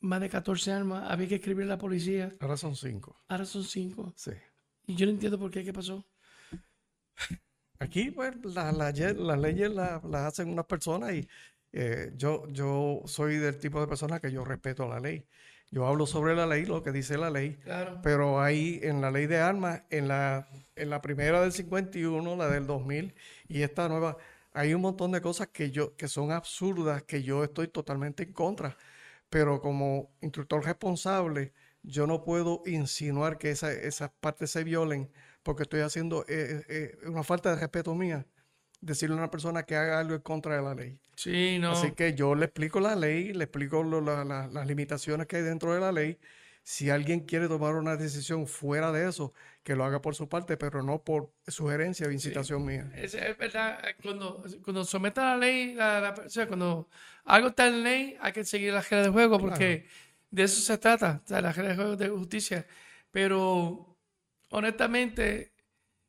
más de 14 armas, había que escribir a la policía? Ahora son cinco. Ahora son 5. Sí. Y yo no entiendo por qué, ¿qué pasó? Aquí, pues, la- la ye- las leyes la- las hacen unas personas y eh, yo, yo soy del tipo de persona que yo respeto la ley. Yo hablo sobre la ley, lo que dice la ley, Claro. pero ahí en la ley de armas, en la, en la primera del 51, la del 2000 y esta nueva, hay un montón de cosas que, yo, que son absurdas, que yo estoy totalmente en contra. Pero como instructor responsable, yo no puedo insinuar que esa- esas partes se violen porque estoy haciendo eh, eh, eh, una falta de respeto mía decirle a una persona que haga algo en contra de la ley. Sí, no. Así que yo le explico la ley, le explico lo- la- la- las limitaciones que hay dentro de la ley, Si alguien quiere tomar una decisión fuera de eso, que lo haga por su parte, pero no por sugerencia o incitación mía. Es, es verdad, cuando, cuando someta la ley, la, la- o sea, cuando algo está en ley, hay que seguir las reglas de juego porque de eso se trata, o sea, las reglas de juego de justicia. Pero honestamente,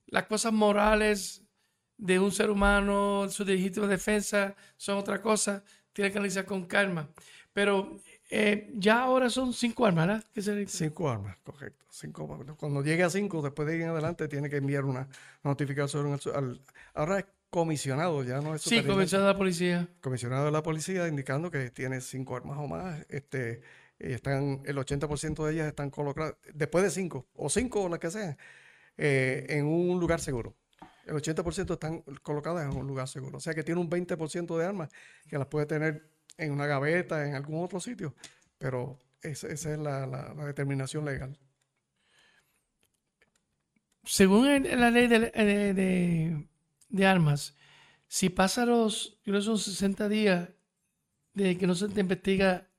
las cosas morales de un ser humano, su legítima defensa, son otra cosa, tiene que analizar con calma. Pero eh, ya ahora son cinco armas, ¿verdad? Cinco armas, correcto. Cinco, cuando llegue a cinco, después de ir en adelante, tiene que enviar una notificación al, al- ahora es comisionado, ya no es Sí, superintendente. comenzó la policía. comisionado de la policía indicando que tiene cinco armas o más. Este, están, el 80% de ellas están colocadas, después de cinco, o cinco o las que sean, eh, en un lugar seguro. El 80% están colocadas en un lugar seguro. O sea que tiene un 20% de armas que las puede tener en una gaveta, en algún otro sitio. Pero esa, esa es la, la- determinación legal. Según la ley de, de- armas, si pasa los, creo son 60 días de que no se te investiga,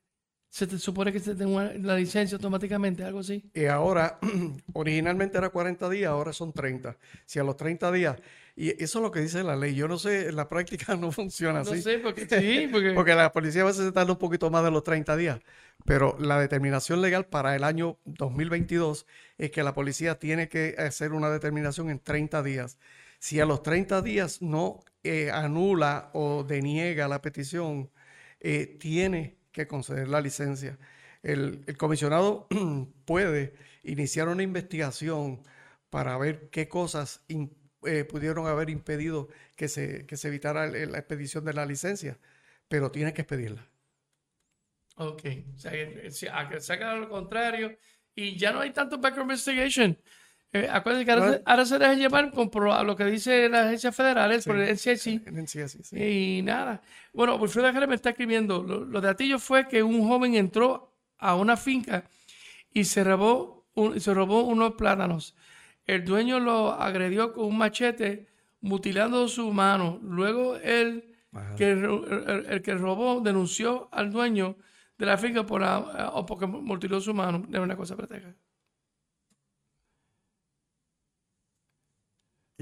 se te supone que se te da la licencia automáticamente, algo así. Y ahora, originalmente era 40 días, ahora son 30. Si a los 30 días, y eso es lo que dice la ley, yo no sé, en la práctica no funciona No así. sé, porque sí, porque, Porque la policía a veces se tarda un poquito más de los 30 días, pero la determinación legal para el año 2022 es que la policía tiene que hacer una determinación en 30 días. Si a los 30 días no eh, anula o deniega la petición, eh, tiene que conceder la licencia. El, el comisionado puede iniciar una investigación para ver qué cosas in- eh, pudieron haber impedido que se, que se evitara el- la expedición de la licencia, pero tiene que expedirla. ok, o sea, se haga lo contrario y ya no hay tanto background investigation. Eh, acuérdense que ahora, No. se- ahora se deja llevar con a lo que dice las agencias federales por el NCIC. En sí, así, sí. Y nada. Bueno, Wilfredo Ángeles me está escribiendo. Lo, lo de Atillo fue que un joven entró a una finca y se robó, un- se robó unos plátanos. El dueño lo agredió con un machete, mutilando su mano. Luego él, que, el, el que robó, denunció al dueño de la finca por, ah, o porque mutiló su mano. Es una cosa preteja.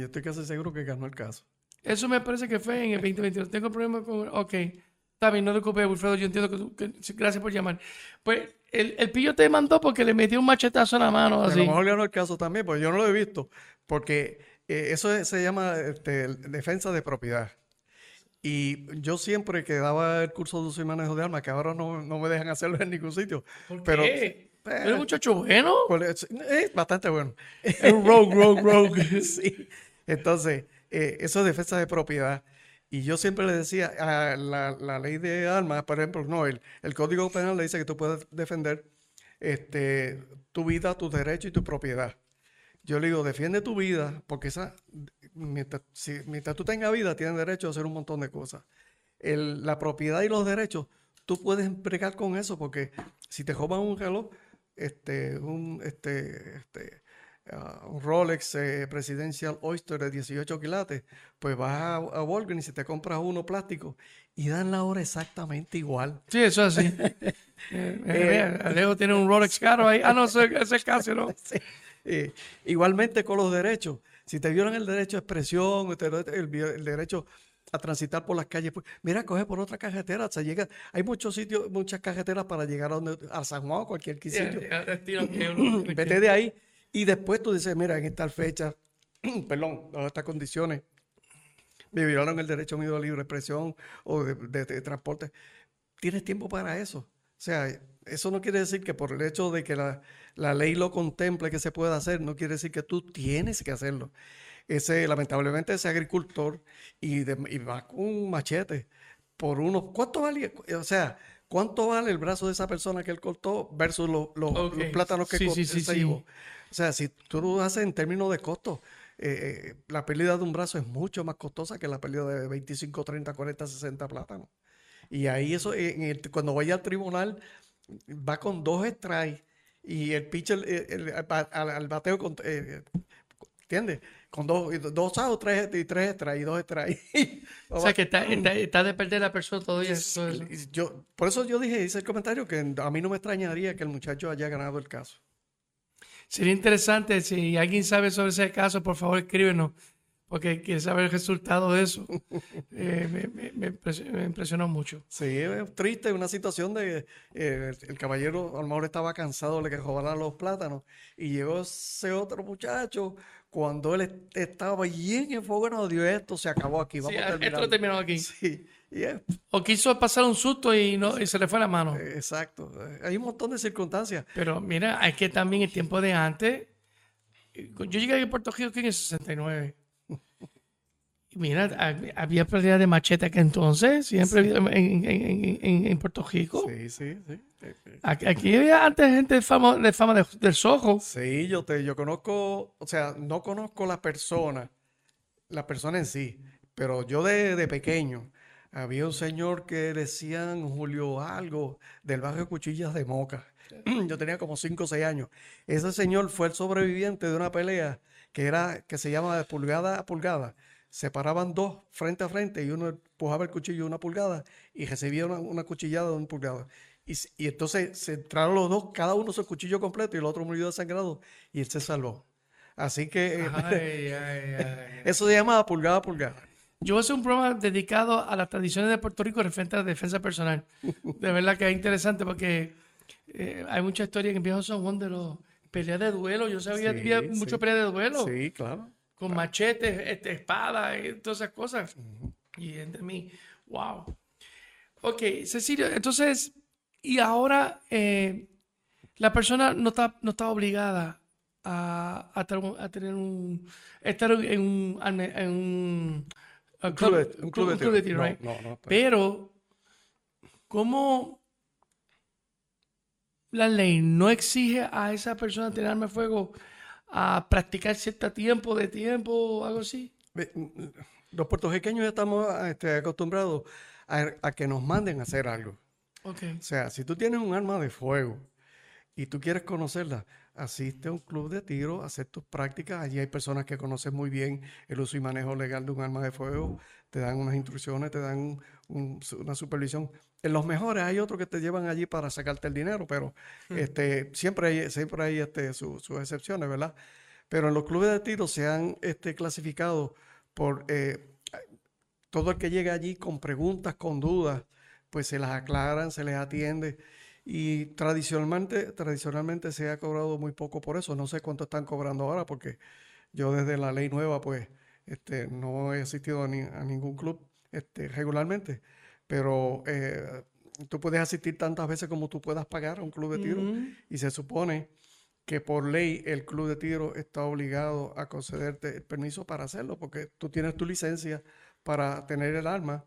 Y estoy casi seguro que ganó el caso. Eso me parece que fue en el 2022. Tengo problemas con. Ok. Está bien, no te preocupes, Wilfredo. Yo entiendo que, tú- que- Gracias por llamar. Pues el, el pillo te mandó porque le metió un machetazo en la mano. Y a Así. lo mejor ganó el caso también, porque yo no lo he visto, porque eh, eso es- se llama este, defensa de propiedad. Y yo siempre que daba el curso de uso y manejo de armas, que ahora no, no me dejan hacerlo en ningún sitio. ¿Por pero, qué? eh, ¿Eres un muchacho bueno? Pues, Es es bastante bueno. Es rogue, rogue, rogue. Sí. Entonces, eh, eso es defensa de propiedad. Y yo siempre le decía, a la, ley de armas, por ejemplo, no, el, Código Penal le dice que tú puedes defender este, tu vida, tus derechos y tu propiedad. Yo le digo, defiende tu vida, porque esa, mientras, tú tengas vida, tienes derecho a hacer un montón de cosas. La propiedad y los derechos, tú puedes bregar con eso, porque si te roban un reloj, este, un, este, este, ah, un Rolex eh, Presidential Oyster de 18 quilates, pues vas a, a Walgreens y te compras uno plástico y dan la hora exactamente igual. Sí, eso es así. Eh, eh, mira, Alejo tiene un Rolex caro ahí. Ah, no, ese, es casi, ¿no? Sí. Eh, igualmente con los derechos. Si te violan el derecho a expresión, el, el derecho a transitar por las calles, pues mira, coge por otra carretera. Llega, hay muchos sitios, muchas carreteras para llegar a, donde, a San Juan o cualquier sitio. eh, eh, uno- Vete de ahí y después tú dices, mira, en tal fecha, perdón, en estas condiciones, me violaron el derecho mío a libre expresión o de, de- de transporte. Tienes tiempo para eso. O sea, eso no quiere decir que por el hecho de que la, ley lo contemple que se pueda hacer, no quiere decir que tú tienes que hacerlo. Ese, lamentablemente, ese agricultor y, de- va con un machete por unos, ¿cuánto vale? O sea, ¿cuánto vale el brazo de esa persona que él cortó versus lo- lo- Ok, los plátanos que sí, co- sí, sí, se sí. llevó? O sea, si tú lo haces en términos de costo, eh, eh, la pérdida de un brazo es mucho más costosa que la pérdida de 25, 30, 40, 60 plátanos. Y ahí eso, en el- cuando vaya al tribunal, va con dos strikes y el pitcher eh, el- al, bateo eh, ¿entiendes? Con dos, dos outs, tres, y tres extras y dos extras. O sea, que está, está, está de perder la persona todavía. todo eso. y yo, por eso yo dije, hice el comentario que a mí no me extrañaría que el muchacho haya ganado el caso. Sería interesante, si alguien sabe sobre ese caso, por favor escríbenos, porque quiero saber el resultado de eso. Eh, me, me- me impres- me impresionó mucho. Sí, es triste, una situación de eh, el, el caballero a lo mejor estaba cansado de que robaran los plátanos y llegó ese otro muchacho cuando él est- estaba bien enfocado, Dios, esto se acabó aquí, Sí, vamos a esto terminar. terminó aquí. Sí, es- O quiso pasar un susto y, no, y se le fue la mano. eh, exacto. Eh, Hay un montón de circunstancias. Pero mira, hay que también el tiempo de antes. eh, Yo llegué a Puerto Rico aquí en el 69. Mira, hab- había pérdida de machete que entonces, siempre había en, en- en- en- Puerto Rico. Sí, sí, sí. Aquí, aquí había antes gente de fama, de fama de- del sojo. Sí, yo te, yo conozco, o sea, no conozco la persona, la persona en sí, pero yo de, de pequeño había un señor que decían Julio algo del barrio Cuchillas de Moca. Yo tenía como 5 o 6 años. Ese señor fue el sobreviviente de una pelea que era, que se llama de pulgada a pulgada. Se paraban dos frente a frente y uno empujaba el cuchillo una pulgada y recibía una, una cuchillada de una pulgada. Y, y entonces se entraron los dos, cada uno su cuchillo completo y el otro murió desangrado y él se salvó. Así que eh, Ay, ay, ay. eso se llama pulgada a pulgada. Yo voy a hacer un programa dedicado a las tradiciones de Puerto Rico referente a la defensa personal. De verdad que es interesante porque eh, hay mucha historia en San Juan de los peleas de duelo. Yo sabía que había Sí, muchas sí. peleas de duelo. Sí, claro. Con machetes, este, espadas y todas esas cosas. Y entre mí, wow. Ok, Cecilio, entonces, y ahora eh, la persona no está, no está obligada a, a, ter- a tener un, estar en un, en un, a club de- club- un club de tiro. de tiro, No, right? no, no, pero- Pero, ¿cómo la ley no exige a esa persona tener arma de fuego a practicar cierto tiempo de tiempo o algo así? Los puertorriqueños ya estamos este, acostumbrados a, a que nos manden a hacer algo. O sea, si tú tienes un arma de fuego y tú quieres conocerla, asiste a un club de tiro, hacer tus prácticas. Allí hay personas que conocen muy bien el uso y manejo legal de un arma de fuego, te dan unas instrucciones, te dan un- un- su- una supervisión. En los mejores hay otros que te llevan allí para sacarte el dinero, pero este, siempre hay, siempre hay este, su- sus excepciones, ¿verdad? Pero en los clubes de tiro se han este, clasificado por eh, todo el que llega allí con preguntas, con dudas, pues se las aclaran, se les atiende. Y tradicionalmente, tradicionalmente se ha cobrado muy poco por eso. No sé cuánto están cobrando ahora, porque yo desde la ley nueva, pues, este, no he asistido a, ni- a ningún club este, regularmente. Pero eh, tú puedes asistir tantas veces como tú puedas pagar a un club de tiro. Y se supone que por ley el club de tiro está obligado a concederte el permiso para hacerlo, porque tú tienes tu licencia para tener el arma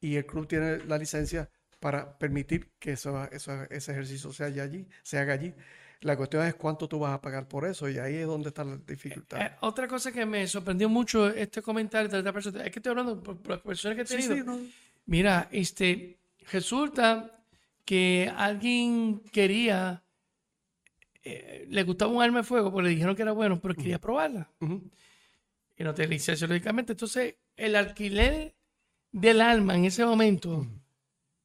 y el club tiene la licencia para permitir que eso, eso- ese ejercicio se allí, se haga allí. La cuestión es cuánto tú vas a pagar por eso y ahí es donde está la dificultad. Eh, otra cosa que me sorprendió mucho este comentario de esta persona, es que estoy hablando por, por las personas que he Sí, tenido. sí, no. Mira, este, resulta que alguien quería, eh, le gustaba un arma de fuego, porque le dijeron que era bueno, pero quería probarla. Ujú. Y no tenía licencia, lógicamente. Entonces, el alquiler del arma en ese momento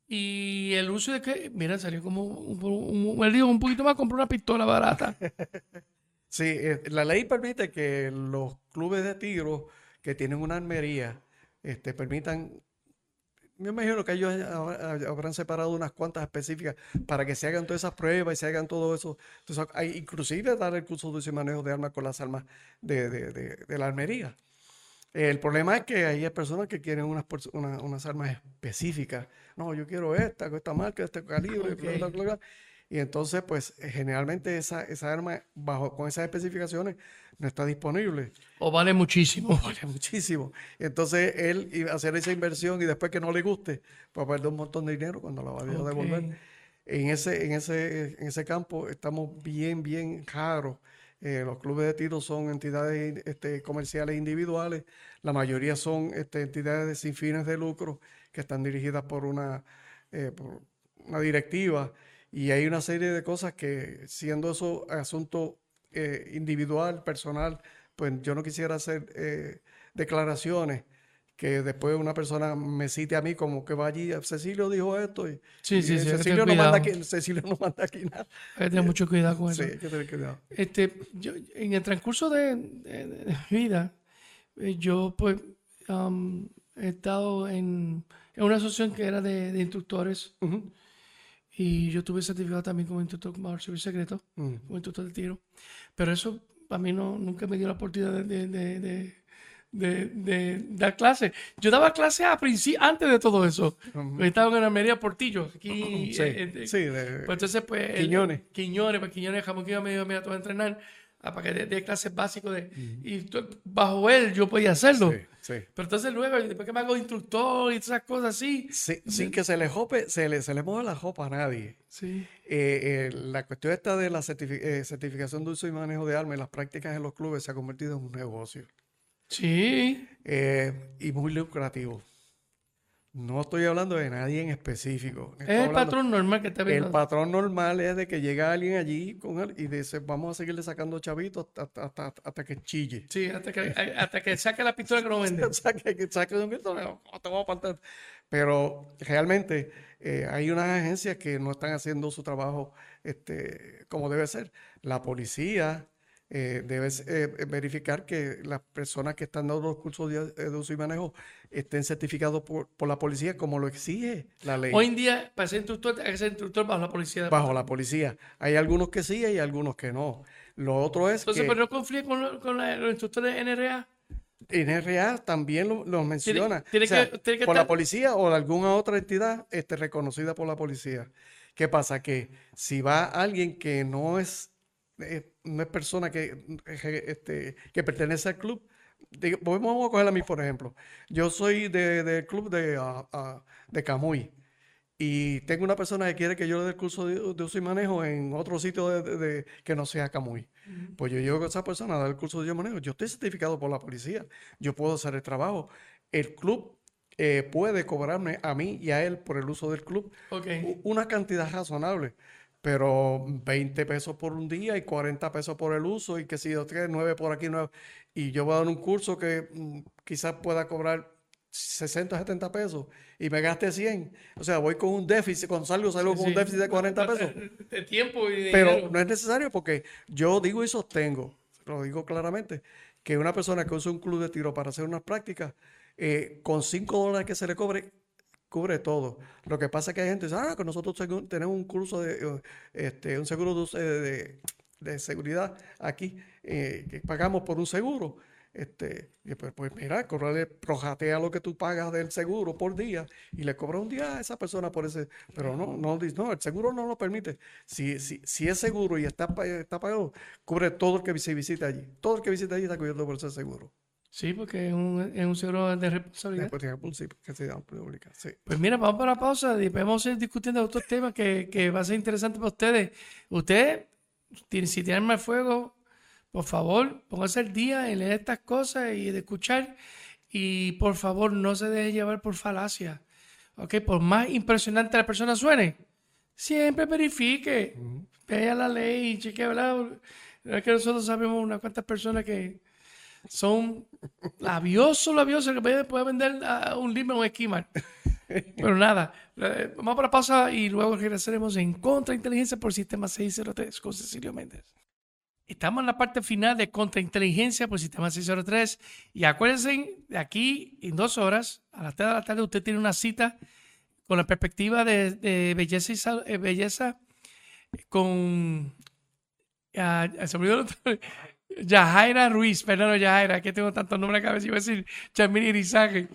y el uso de que, mira, salió como un, un, un poquito más, compró una pistola barata. Sí, eh, la ley permite que los clubes de tiro que tienen una armería este, permitan, me imagino que ellos hab- habrán separado unas cuantas específicas para que se hagan todas esas pruebas y se hagan todo eso. Entonces, hay, inclusive dar el curso de uso y manejo de armas con las armas de, de- de- de la armería. El problema es que hay personas que quieren unas, una- unas armas específicas. No, yo quiero esta, con esta marca, este calibre, bla, bla, bla, bla. Y entonces, pues, eh, generalmente esa, esa arma, bajo, con esas especificaciones, no está disponible. O vale muchísimo. Vale muchísimo. Entonces, él hacer esa inversión y después que no le guste, pues perder un montón de dinero cuando la vaya a devolver. En ese, en ese, en ese campo estamos bien, bien raros. Eh, los clubes de tiro son entidades este, comerciales individuales. La mayoría son este, entidades sin fines de lucro que están dirigidas por una, eh, por una directiva. Y hay una serie de cosas que, siendo eso asunto eh, individual, personal, pues yo no quisiera hacer eh, declaraciones que después una persona me cite a mí como que va allí, Cecilio dijo esto y, Sí, y sí, sí, Cecilio, no manda aquí, Cecilio no manda aquí nada. Hay que tener mucho cuidado con Sí, eso. hay que tener cuidado. Este, yo, en el transcurso de, de- vida, eh, yo pues um, he estado en, en una asociación que era de, de instructores. Y yo tuve certificado también como instructor como servicio secreto, Mm. como instructor de tiro. Pero eso a mí no, nunca me dio la oportunidad de, de, de- de- de- dar clases. Yo daba clases a princi- antes de todo eso. Ujú. Estaba en la Media Portillo. Aquí, Sí, eh, eh, sí, de- pues entonces, pues. el- Quiñones. Quiñones, pues Quiñones, jamón que me dijo, mira, tú vas a entrenar para que dé dé clases básicas. De, Y tú- bajo él yo podía hacerlo. sí, sí. Pero entonces luego, después que me hago instructor y todas esas cosas así. Sí, sin que se le jope, se le, se le moje la jopa a nadie. Sí. Eh, eh, la cuestión esta de la eh, certificación de uso y manejo de armas y las prácticas en los clubes se ha convertido en un negocio Sí. eh, y muy lucrativo. No estoy hablando de nadie en específico. Estoy Es el patrón normal que está viendo. El patrón normal es de que llega alguien allí con él y dice, vamos a seguirle sacando chavitos hasta, hasta- hasta que chille. Sí, hasta que, hasta que saque la pistola que no vende. Sea, que, que saque un "No, te voy a apartar". Pero realmente eh, hay unas agencias que no están haciendo su trabajo este, como debe ser. La policía eh, debe eh, verificar que las personas que están dando los cursos de, de uso y manejo estén certificados por, por la policía como lo exige la ley. Hoy en día, para ser instructor, hay que ser instructor bajo la policía. Bajo la policía. Hay algunos que sí y algunos que no. Lo otro es Entonces, que pero no confíe con, con la- los instructores de NRA. NRA también lo, lo menciona. tiene O sea, que- tiene que por la policía o de alguna otra entidad este, reconocida por la policía. ¿Qué pasa? Que si va alguien que no es, eh, no es persona que, este, que pertenece al club, digo, vamos a coger a mí, por ejemplo. Yo soy de- del club de, ah, ah, de Camuy y tengo una persona que quiere que yo le dé el curso de, de uso y manejo en otro sitio de, de- de- que no sea Camuy. Pues yo llego con esa persona a dar el curso de uso y manejo. Yo estoy certificado por la policía. Yo puedo hacer el trabajo. El club eh, puede cobrarme a mí y a él por el uso del club una cantidad razonable. Pero 20 pesos por un día y 40 pesos por el uso y que si yo tengo 9 por aquí, 9. Y yo voy a dar un curso que mm, quizás pueda cobrar 60, 70 pesos y me gaste 100. O sea, voy con un déficit, cuando salgo salgo con un déficit de 40 pesos. De tiempo y de Pero dinero. no es necesario porque yo digo y sostengo, lo digo claramente, que una persona que usa un club de tiro para hacer unas prácticas, eh, con 5 dólares que se le cobre, cubre todo. Lo que pasa es que hay gente que dice, ah, que nosotros tenemos un curso de, eh, este, un seguro de, eh, de- seguridad aquí, eh, que pagamos por un seguro. Este, pues, pues mira, correle, projatea lo que tú pagas del seguro por día y le cobra un día a esa persona por ese, pero no, no, no, el seguro no lo permite. Si, si, si es seguro y está, está pagado, cubre todo el que se visita allí. Todo el que visita allí está cubierto por ese seguro. Sí, porque es un, es un seguro de responsabilidad. Sí, que se llama pública. Sí. Pues mira, vamos para la pausa y a ir discutiendo otros temas que, que va a ser interesante para ustedes. Ustedes, si tienen más fuego, por favor, pónganse al día en leer estas cosas y de escuchar. Y por favor, no se deje llevar por falacia. ¿Ok? Por más impresionante la persona suene, siempre verifique. Vea la ley y chequee, ¿verdad? Es que nosotros sabemos unas cuantas personas que son labiosos, labiosos, que puede vender a un libro o un esquimal. Pero nada, eh, vamos para la pausa y luego regresaremos en Contrainteligencia por Sistema 603 con Cecilio Méndez. Estamos en la parte final de Contrainteligencia por Sistema 603 y acuérdense, de aquí en dos horas, a las 3 de la tarde, usted tiene una cita con la perspectiva de, belleza y sal- eh, belleza con ah, se Yajaira Ruiz, perdón, Yajaira, que tengo tantos nombres en la cabeza, iba a decir Chamini Irizaje.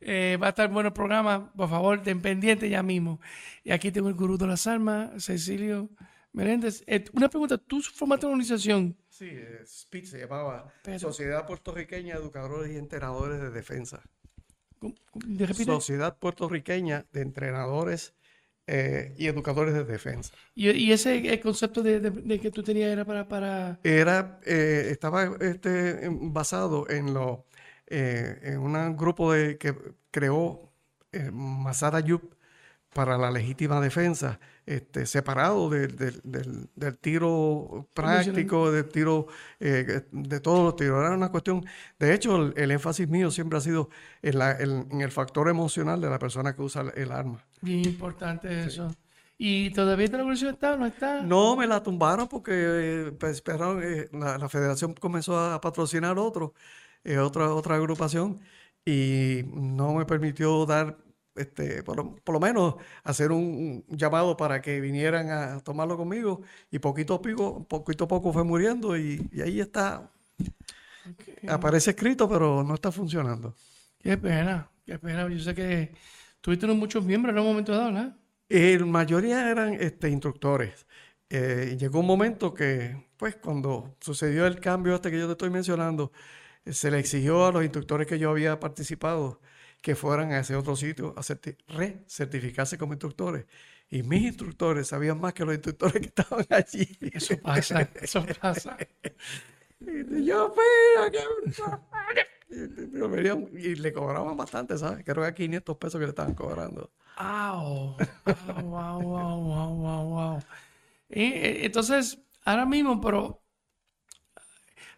Eh, va a estar bueno el programa, por favor, ten pendiente ya mismo. Y aquí tengo el gurú de las armas, Cecilio Meléndez. Eh, una pregunta, ¿tú formaste una organización? Sí, eh, se llamaba Pero- Sociedad Puertorriqueña de Educadores y Entrenadores de Defensa. ¿Cómo- cómo-. Sociedad Puertorriqueña de Entrenadores eh, y Educadores de Defensa. Y, y ese el concepto de, de- de que tú tenías era para... para... Era, eh, estaba este, basado en lo eh, en un grupo de, que creó eh, Masada Yup para la legítima defensa, este, separado del, del, del, tiro práctico, del tiro, eh, de todos los tiros. Era una cuestión, de hecho, el, énfasis mío siempre ha sido en, la, en, el factor emocional de la persona que usa el, arma. Bien importante eso. ¿Y todavía está la Policía Estado? ¿No está? No, me la tumbaron porque eh, pues, esperaron, eh, la, la, federación comenzó a patrocinar otro, otra, otra agrupación y no me permitió dar este, por, lo menos hacer un, llamado para que vinieran a tomarlo conmigo y poquito a poco, poquito a poco fue muriendo y, ahí está. Aparece escrito, pero no está funcionando. Qué pena, qué pena. Yo sé que tuviste muchos miembros en un momento dado, ¿no? La mayoría eran este, instructores. Eh, llegó un momento que, pues, cuando sucedió el cambio este que yo te estoy mencionando, se le exigió a los instructores que yo había participado que fueran a ese otro sitio a recertificarse como instructores. Y mis instructores sabían más que los instructores que estaban allí. Eso pasa, eso pasa. y yo y le cobraban bastante, ¿sabes? Creo que a 500 pesos que le estaban cobrando. ¡Wow! ¡Wow, wow, wow, wow, wow! entonces, ahora mismo, pero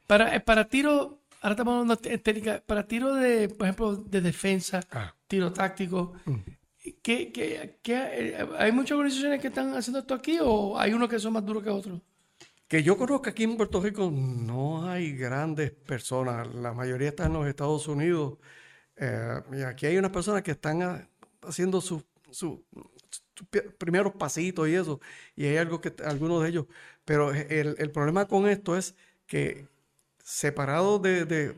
para, para tiro ahora estamos hablando de técnica, para tiro de, por ejemplo, de defensa, ah. tiro táctico, mm. ¿qué, qué, qué, eh, hay muchas organizaciones que están haciendo esto aquí o hay unos que son más duros que otros? Que yo conozco aquí en Puerto Rico no hay grandes personas, la mayoría están en los Estados Unidos. Eh, y aquí hay unas personas que están ah, haciendo sus su, primeros pasitos y eso, y hay algo que algunos de ellos, pero el, el problema con esto es que separado de,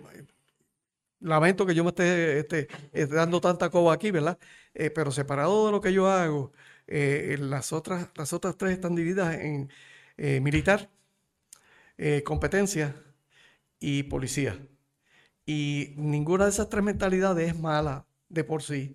lamento que yo me esté, esté, dando tanta coba aquí, ¿verdad? Eh, pero separado de lo que yo hago, eh, las, otras, las otras tres están divididas en eh, militar, competencia y policía. Y ninguna de esas tres mentalidades es mala de por sí.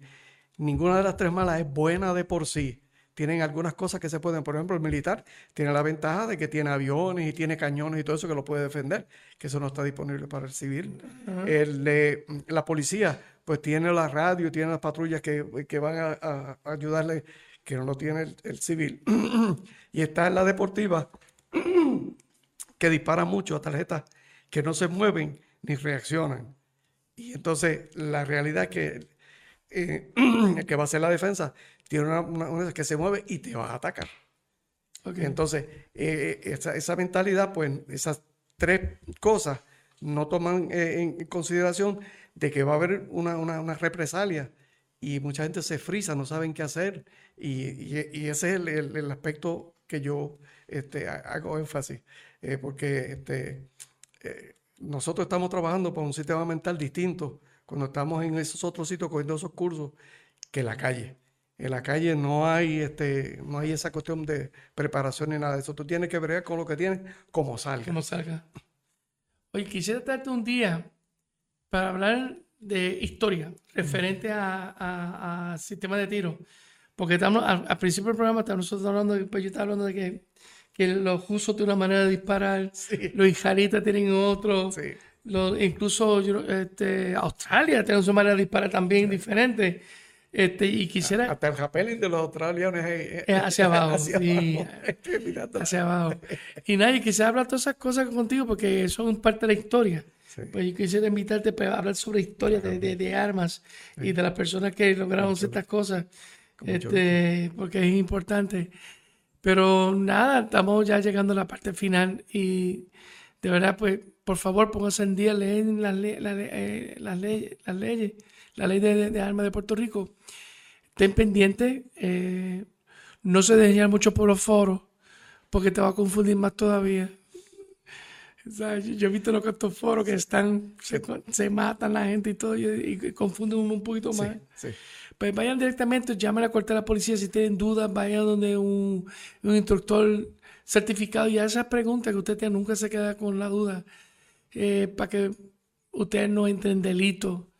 Ninguna de las tres malas es buena de por sí tienen algunas cosas que se pueden, por ejemplo, el militar tiene la ventaja de que tiene aviones y tiene cañones y todo eso que lo puede defender, que eso no está disponible para el civil. el, la policía, pues tiene la radio, tiene las patrullas que, van a, ayudarle, que no lo tiene el, civil. y está en la deportiva, que dispara mucho a tarjetas que no se mueven ni reaccionan. Y entonces la realidad es que, eh, que va a ser la defensa tiene una, que se mueve y te va a atacar. Entonces, eh, eh, esa, mentalidad, pues esas tres cosas no toman eh, en consideración de que va a haber una, represalia y mucha gente se frisa, no saben qué hacer y, ese es el, aspecto que yo este, hago énfasis, porque este, nosotros estamos trabajando para un sistema mental distinto cuando estamos en esos otros sitios cogiendo esos cursos que la calle. En la calle no hay, este, no hay esa cuestión de preparación ni nada de eso. Tú tienes que ver con lo que tienes, como salga. Como salga. Oye, quisiera darte un día para hablar de historia referente a, sistema de tiro. Porque estamos, al, principio del programa estamos nosotros hablando, pues yo estaba hablando de que, que los rusos tienen una manera de disparar, los israelitas tienen otro, incluso este, Australia tiene su manera de disparar también diferente. Este, y quisiera... Hasta el rappelling de los australianos es, hacia abajo. hacia, abajo. Y nadie quisiera hablar todas esas cosas contigo porque son parte de la historia. Pues yo quisiera invitarte para hablar sobre historia de, de, armas y de las personas que lograron ciertas cosas, este, porque es importante. Pero nada, estamos ya llegando a la parte final y de verdad, pues, por favor, pónganse en día, leen las, eh, las, leyes, las leyes la ley de, armas de Puerto Rico. Ten pendiente, eh, no se dejen mucho por los foros, porque te va a confundir más todavía. yo he visto los estos foros que están, se, matan la gente y todo, y, confunden un poquito más. Pues vayan directamente, llamen a la cuartel de la policía si tienen dudas, vayan donde un, instructor certificado y a esa pregunta que usted nunca se queda con la duda, eh, para que ustedes no entren en delito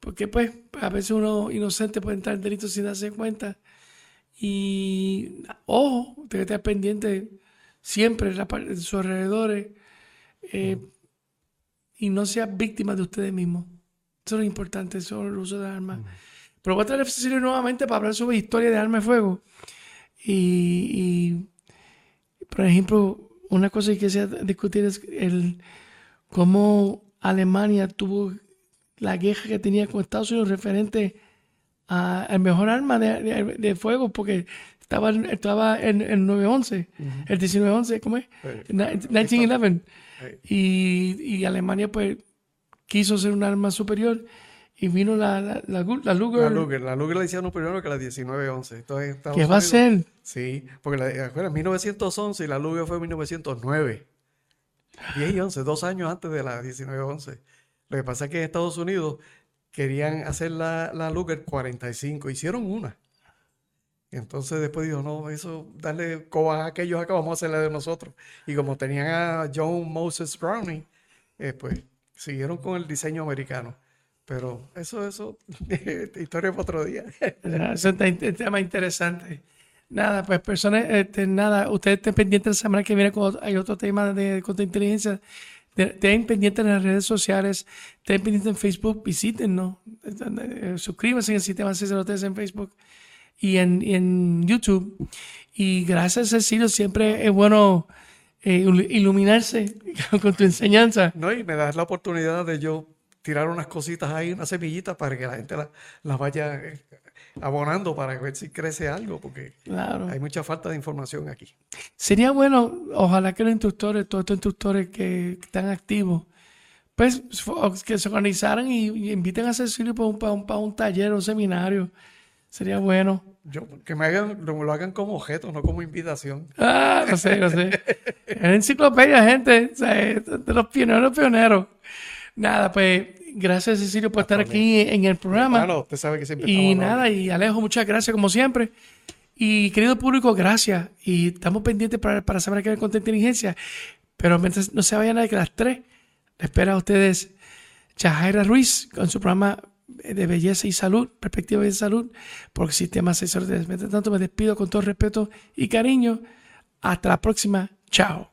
porque pues a veces uno inocente puede entrar en delito sin darse cuenta. Y ojo, tiene que estar pendiente siempre de sus alrededores eh, y no sea víctima de ustedes mismos. Eso es lo importante, eso es el uso de armas. Pero voy a traer a Cecilio nuevamente para hablar sobre historia de arma de fuego. Y, por ejemplo, una cosa que quisiera discutir es el cómo Alemania tuvo la guerra que tenía con Estados Unidos referente al mejor arma de, fuego, porque estaba, estaba en el 911, el 1911, ¿cómo es? 1911. Y, y Alemania pues quiso ser un arma superior y vino la, la, la, Luger. La Luger, la Luger la hicieron primero que la 1911. Entonces, ¿Qué va a ser? Sí, porque la, en 1911 y la Luger fue en 1909. 10 y 11, dos años antes de la 1911. Lo que pasa es que en Estados Unidos querían hacer la, la Luger 45, hicieron una. Entonces después dijo, no, eso, darle coba a aquellos acá, vamos a hacerla de nosotros. Y como tenían a John Moses Browning, eh, pues siguieron con el diseño americano. Pero eso, eso, historia para otro día. eso es un tema interesante. Nada, pues personas, este, nada, ustedes estén pendientes la semana que viene cuando hay otro tema de contrainteligencia. Estén pendientes en las redes sociales, estén pendientes en Facebook, visítenos, eh, suscríbanse al sistema 603 en Facebook y en, en YouTube. Y gracias, Cecilio, siempre es bueno eh, iluminarse con tu enseñanza. No, y me das la oportunidad de yo tirar unas cositas ahí, unas semillitas para que la gente las vaya eh, abonando para ver si crece algo, porque hay mucha falta de información aquí. Sería bueno, ojalá que los instructores, todos estos instructores que, están activos, pues que se organizaran y, inviten a Cecilio para un, para un, para un taller, un seminario. Sería bueno. Yo, que me hagan, lo hagan como objeto, no como invitación. Ah, no sé, no sé. en enciclopedia, gente. de los pioneros, pioneros. Nada, pues gracias Cecilio por estar aquí en el programa. Claro, usted sabe que siempre Y nada, y Alejo, muchas gracias como siempre. Y querido público, gracias. Y estamos pendientes para, para saber qué con inteligencia. Pero mientras no se vayan a que las tres, le espera a ustedes Chajaira Ruiz con su programa de belleza y salud, perspectiva de salud, porque Sistema Asesor de Mientras tanto, me despido con todo respeto y cariño. Hasta la próxima. Chao.